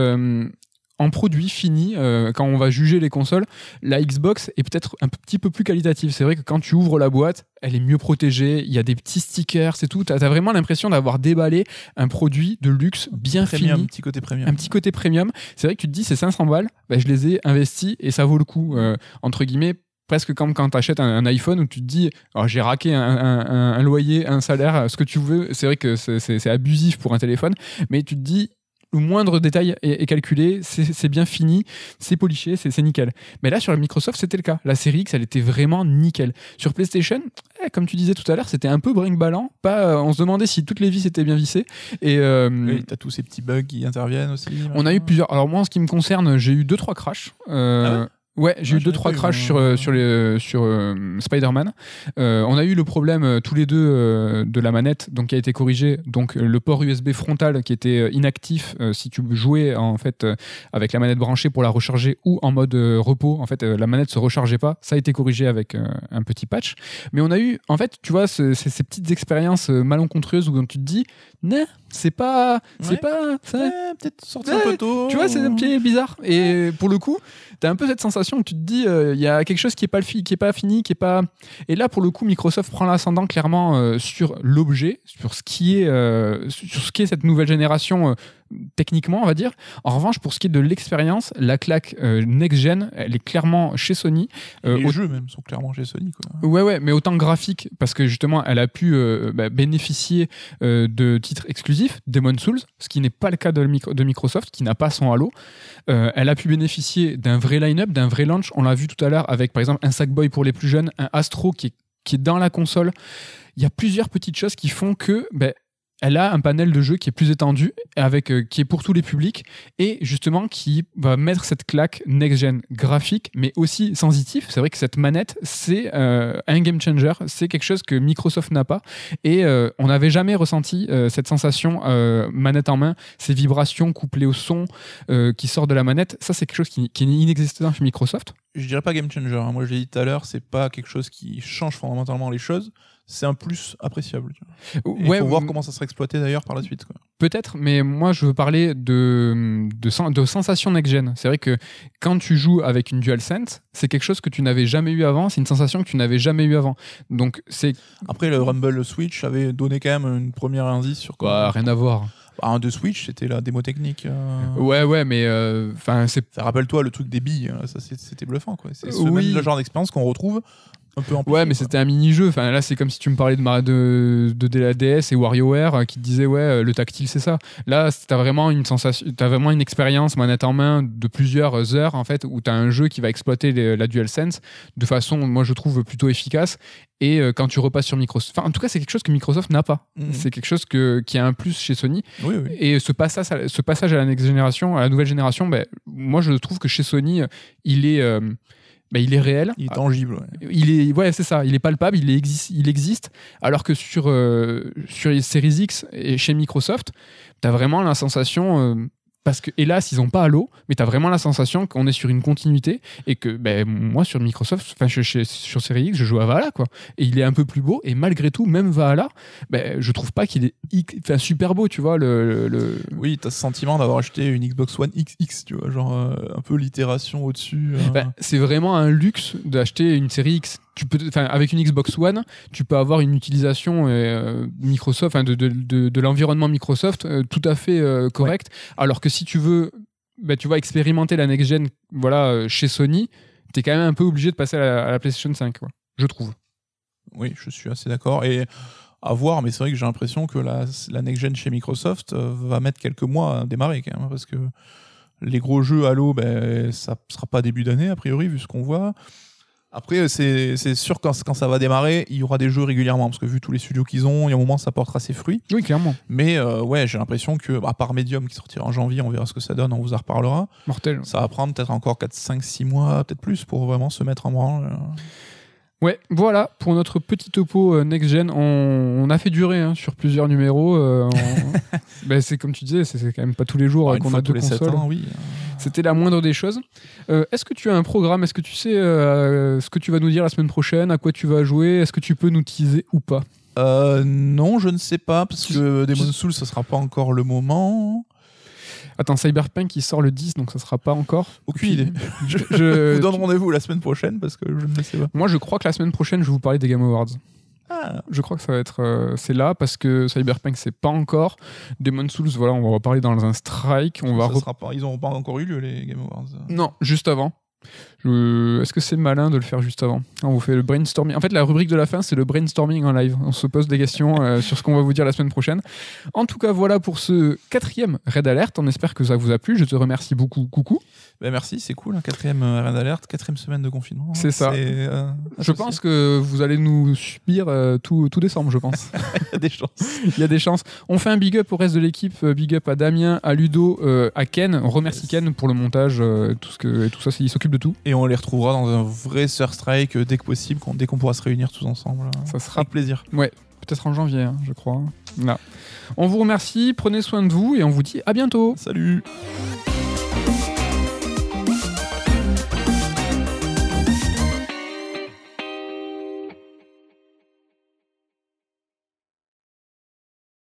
en produit fini, euh, quand on va juger les consoles, la Xbox est peut-être un petit peu plus qualitative. C'est vrai que quand tu ouvres la boîte, elle est mieux protégée, il y a des petits stickers, c'est tout. Tu as, vraiment l'impression d'avoir déballé un produit de luxe bien fini. Un petit côté premium. Un petit côté premium. C'est vrai que tu te dis, c'est 500 balles, bah, je les ai investis et ça vaut le coup, euh, entre guillemets, presque comme quand tu achètes un, iPhone où tu te dis oh, j'ai raqué un, un, loyer, un salaire, ce que tu veux. C'est vrai que c'est abusif pour un téléphone, mais tu te dis le moindre détail est, calculé, c'est bien fini, c'est poliché, c'est nickel. Mais là, sur la Microsoft, c'était le cas. La série X, elle était vraiment nickel. Sur PlayStation, eh, comme tu disais tout à l'heure, c'était un peu brinque-ballant. Pas, euh, on se demandait si toutes les vis étaient bien vissées. Et euh, t'as tous ces petits bugs qui interviennent aussi. On a eu plusieurs. Alors moi, en ce qui me concerne, j'ai eu deux trois crashs. Euh, ah Ouais, j'ai eu deux trois crashs sur euh, sur les euh, sur euh, Spider-Man. on a eu le problème tous les deux de la manette, donc qui a été corrigé. Donc le port USB frontal qui était inactif si tu jouais en fait avec la manette branchée pour la recharger ou en mode repos. En fait, la manette se rechargeait pas. Ça a été corrigé avec un petit patch. Mais on a eu, en fait, tu vois, ces petites expériences malencontreuses où tu te dis, non, c'est pas, c'est pas, peut-être sorti un peu tôt. Tu vois, c'est un petit bizarre. Et pour le coup, t'as un peu cette sensation où tu te dis, euh, il y a quelque chose qui est pas le qui est pas fini, qui est pas. Et là, pour le coup, Microsoft prend l'ascendant clairement euh, sur l'objet, sur ce qui est, euh, sur ce qui est cette nouvelle génération techniquement, on va dire. En revanche, pour ce qui est de l'expérience, la claque next-gen, elle est clairement chez Sony. les jeux même sont clairement chez Sony. Quoi. Ouais, ouais, mais autant graphique, parce que justement, elle a pu bah, bénéficier de titres exclusifs, Demon Souls, ce qui n'est pas le cas de, de Microsoft, qui n'a pas son Halo. elle a pu bénéficier d'un vrai line-up, d'un vrai launch. On l'a vu tout à l'heure avec, par exemple, un Sackboy pour les plus jeunes, un Astro qui est, qui est dans la console. Il y a plusieurs petites choses qui font que ben, elle a un panel de jeux qui est plus étendu, avec, euh, qui est pour tous les publics, et justement qui va mettre cette claque next-gen graphique, mais aussi sensitif. C'est vrai que cette manette, c'est euh, un game changer, c'est quelque chose que Microsoft n'a pas, et euh, on n'avait jamais ressenti cette sensation manette en main, ces vibrations couplées au son qui sort de la manette. Ça, c'est quelque chose qui, qui est inexistant chez Microsoft. je dirais pas game changer. hein. Moi, je l'ai dit tout à l'heure, c'est pas quelque chose qui change fondamentalement les choses. C'est un plus appréciable. Il Ouais, faut voir comment ça sera exploité d'ailleurs par la suite. Peut-être, mais moi je veux parler de, de, de sensation next-gen. C'est vrai que quand tu joues avec une DualSense, c'est quelque chose que tu n'avais jamais eu avant, c'est une sensation que tu n'avais jamais eu avant. Donc c'est Après, le Rumble Switch avait donné quand même une première indice sur quoi. quoi, rien à voir. Bah, un de Switch, c'était la démo technique. euh. Ouais, ouais, mais euh, enfin c'est Ça rappelle-toi le truc des billes, hein, ça c'était bluffant quoi. C'est ce Oui. même genre d'expérience qu'on retrouve un peu en Ouais, mais c'était un mini-jeu. Enfin, là, c'est comme si tu me parlais de, de, de, de la DS et WarioWare euh, qui te disait, ouais, euh, le tactile, c'est ça. Là, t'as vraiment une sensation, t'as vraiment une expérience manette en main de plusieurs heures, en fait, où t'as un jeu qui va exploiter les- la DualSense de façon, moi, je trouve plutôt efficace. Et euh, quand tu repasses sur Microsoft, enfin, en tout cas, c'est quelque chose que Microsoft n'a pas. Mhm. C'est quelque chose que, qui a un plus chez Sony. Oui, oui. Et ce passage, à, ce passage à la next génération, à la nouvelle génération, ben, moi, je trouve que chez Sony, il est, euh, ben, il est réel. Il est tangible. ouais. Il est, ouais, c'est ça. Il est palpable, il, existe, il existe. Alors que sur, euh, sur les Series X et chez Microsoft, tu as vraiment la sensation. Parce que, hélas, ils n'ont pas Halo, mais tu as vraiment la sensation qu'on est sur une continuité et que ben, moi, sur Microsoft, enfin, sur Series X, je joue à Valhalla, quoi. Et il est un peu plus beau, et malgré tout, même Valhalla, ben, je trouve pas qu'il est enfin, super beau, tu vois. Le, le- Oui, t'as ce sentiment d'avoir acheté une Xbox One XX, tu vois, genre euh, un peu l'itération au-dessus. euh. Ben, c'est vraiment un luxe d'acheter une série X. Tu peux, avec une Xbox One, tu peux avoir une utilisation euh, Microsoft, de, de, de, de l'environnement Microsoft euh, tout à fait euh, correct. Alors que si tu veux, ben, tu vas expérimenter la next gen, voilà, euh, chez Sony, t'es quand même un peu obligé de passer à la, à la PlayStation 5, quoi, je trouve. Oui, je suis assez d'accord. Et à voir, mais c'est vrai que j'ai l'impression que la, la next-gen chez Microsoft va mettre quelques mois à démarrer quand même, parce que les gros jeux Halo, ben, ça sera pas début d'année, a priori, vu ce qu'on voit. Après, c'est c'est sûr quand, quand ça va démarrer, il y aura des jeux régulièrement, parce que vu tous les studios qu'ils ont, il y a un moment, ça portera ses fruits. Oui, clairement. Mais euh, ouais, j'ai l'impression que, à part Medium qui sortira en janvier, on verra ce que ça donne, on vous en reparlera. Mortel. Ça va prendre peut-être encore 4, 5, 6 mois, peut-être plus, pour vraiment se mettre en branle. Ouais, voilà, pour notre petit topo euh, Next Gen, on, on a fait durer hein, sur plusieurs numéros. euh, on- ben, c'est comme tu disais, c'est quand même pas tous les jours euh, Une qu'on fois a deux consoles. oui. C'était la moindre des choses. Euh, Est-ce que tu as un programme? Est-ce que tu sais euh, ce que tu vas nous dire la semaine prochaine? À quoi tu vas jouer? Est-ce que tu peux nous teaser ou pas? Euh, non, je ne sais pas, parce que Demon Souls, ça sera pas encore le moment. Attends, Cyberpunk il sort le 10, donc ça sera pas encore. Aucune idée. Je, vous donne rendez-vous la semaine prochaine, parce que je ne sais pas. moi, je crois que la semaine prochaine, je vais vous parler des Game Awards. Ah, Je crois que ça va être euh, c'est là parce que Cyberpunk c'est pas encore. Demon Souls, voilà, on va en reparler dans un strike. On va ça re- sera pas, ils n'ont pas encore eu lieu, les Game Awards. Non, juste avant. Est-ce que c'est malin de le faire juste avant On vous fait le brainstorming. En fait, la rubrique de la fin, c'est le brainstorming en live. On se pose des questions euh, sur ce qu'on va vous dire la semaine prochaine. En tout cas, voilà pour ce quatrième Red Alert. On espère que ça vous a plu. Je te remercie beaucoup. Coucou. Ben merci, c'est cool. hein, quatrième euh, Red Alert, quatrième semaine de confinement. C'est ça. euh, Je pense que vous allez nous subir tout, tout décembre, je pense. Il y a des chances. Il y a des chances. On fait un big up au reste de l'équipe. Big up à Damien, à Ludo, à Ken. On remercie Yes. Ken pour le montage, tout, ce que, tout ça. Il s'occupe de tout. Et on les retrouvera dans un vrai Sur Strike euh, dès que possible, dès qu'on pourra se réunir tous ensemble. Ça sera avec plaisir. peut-être en janvier, hein, je crois. Là. On vous remercie, prenez soin de vous et on vous dit à bientôt. Salut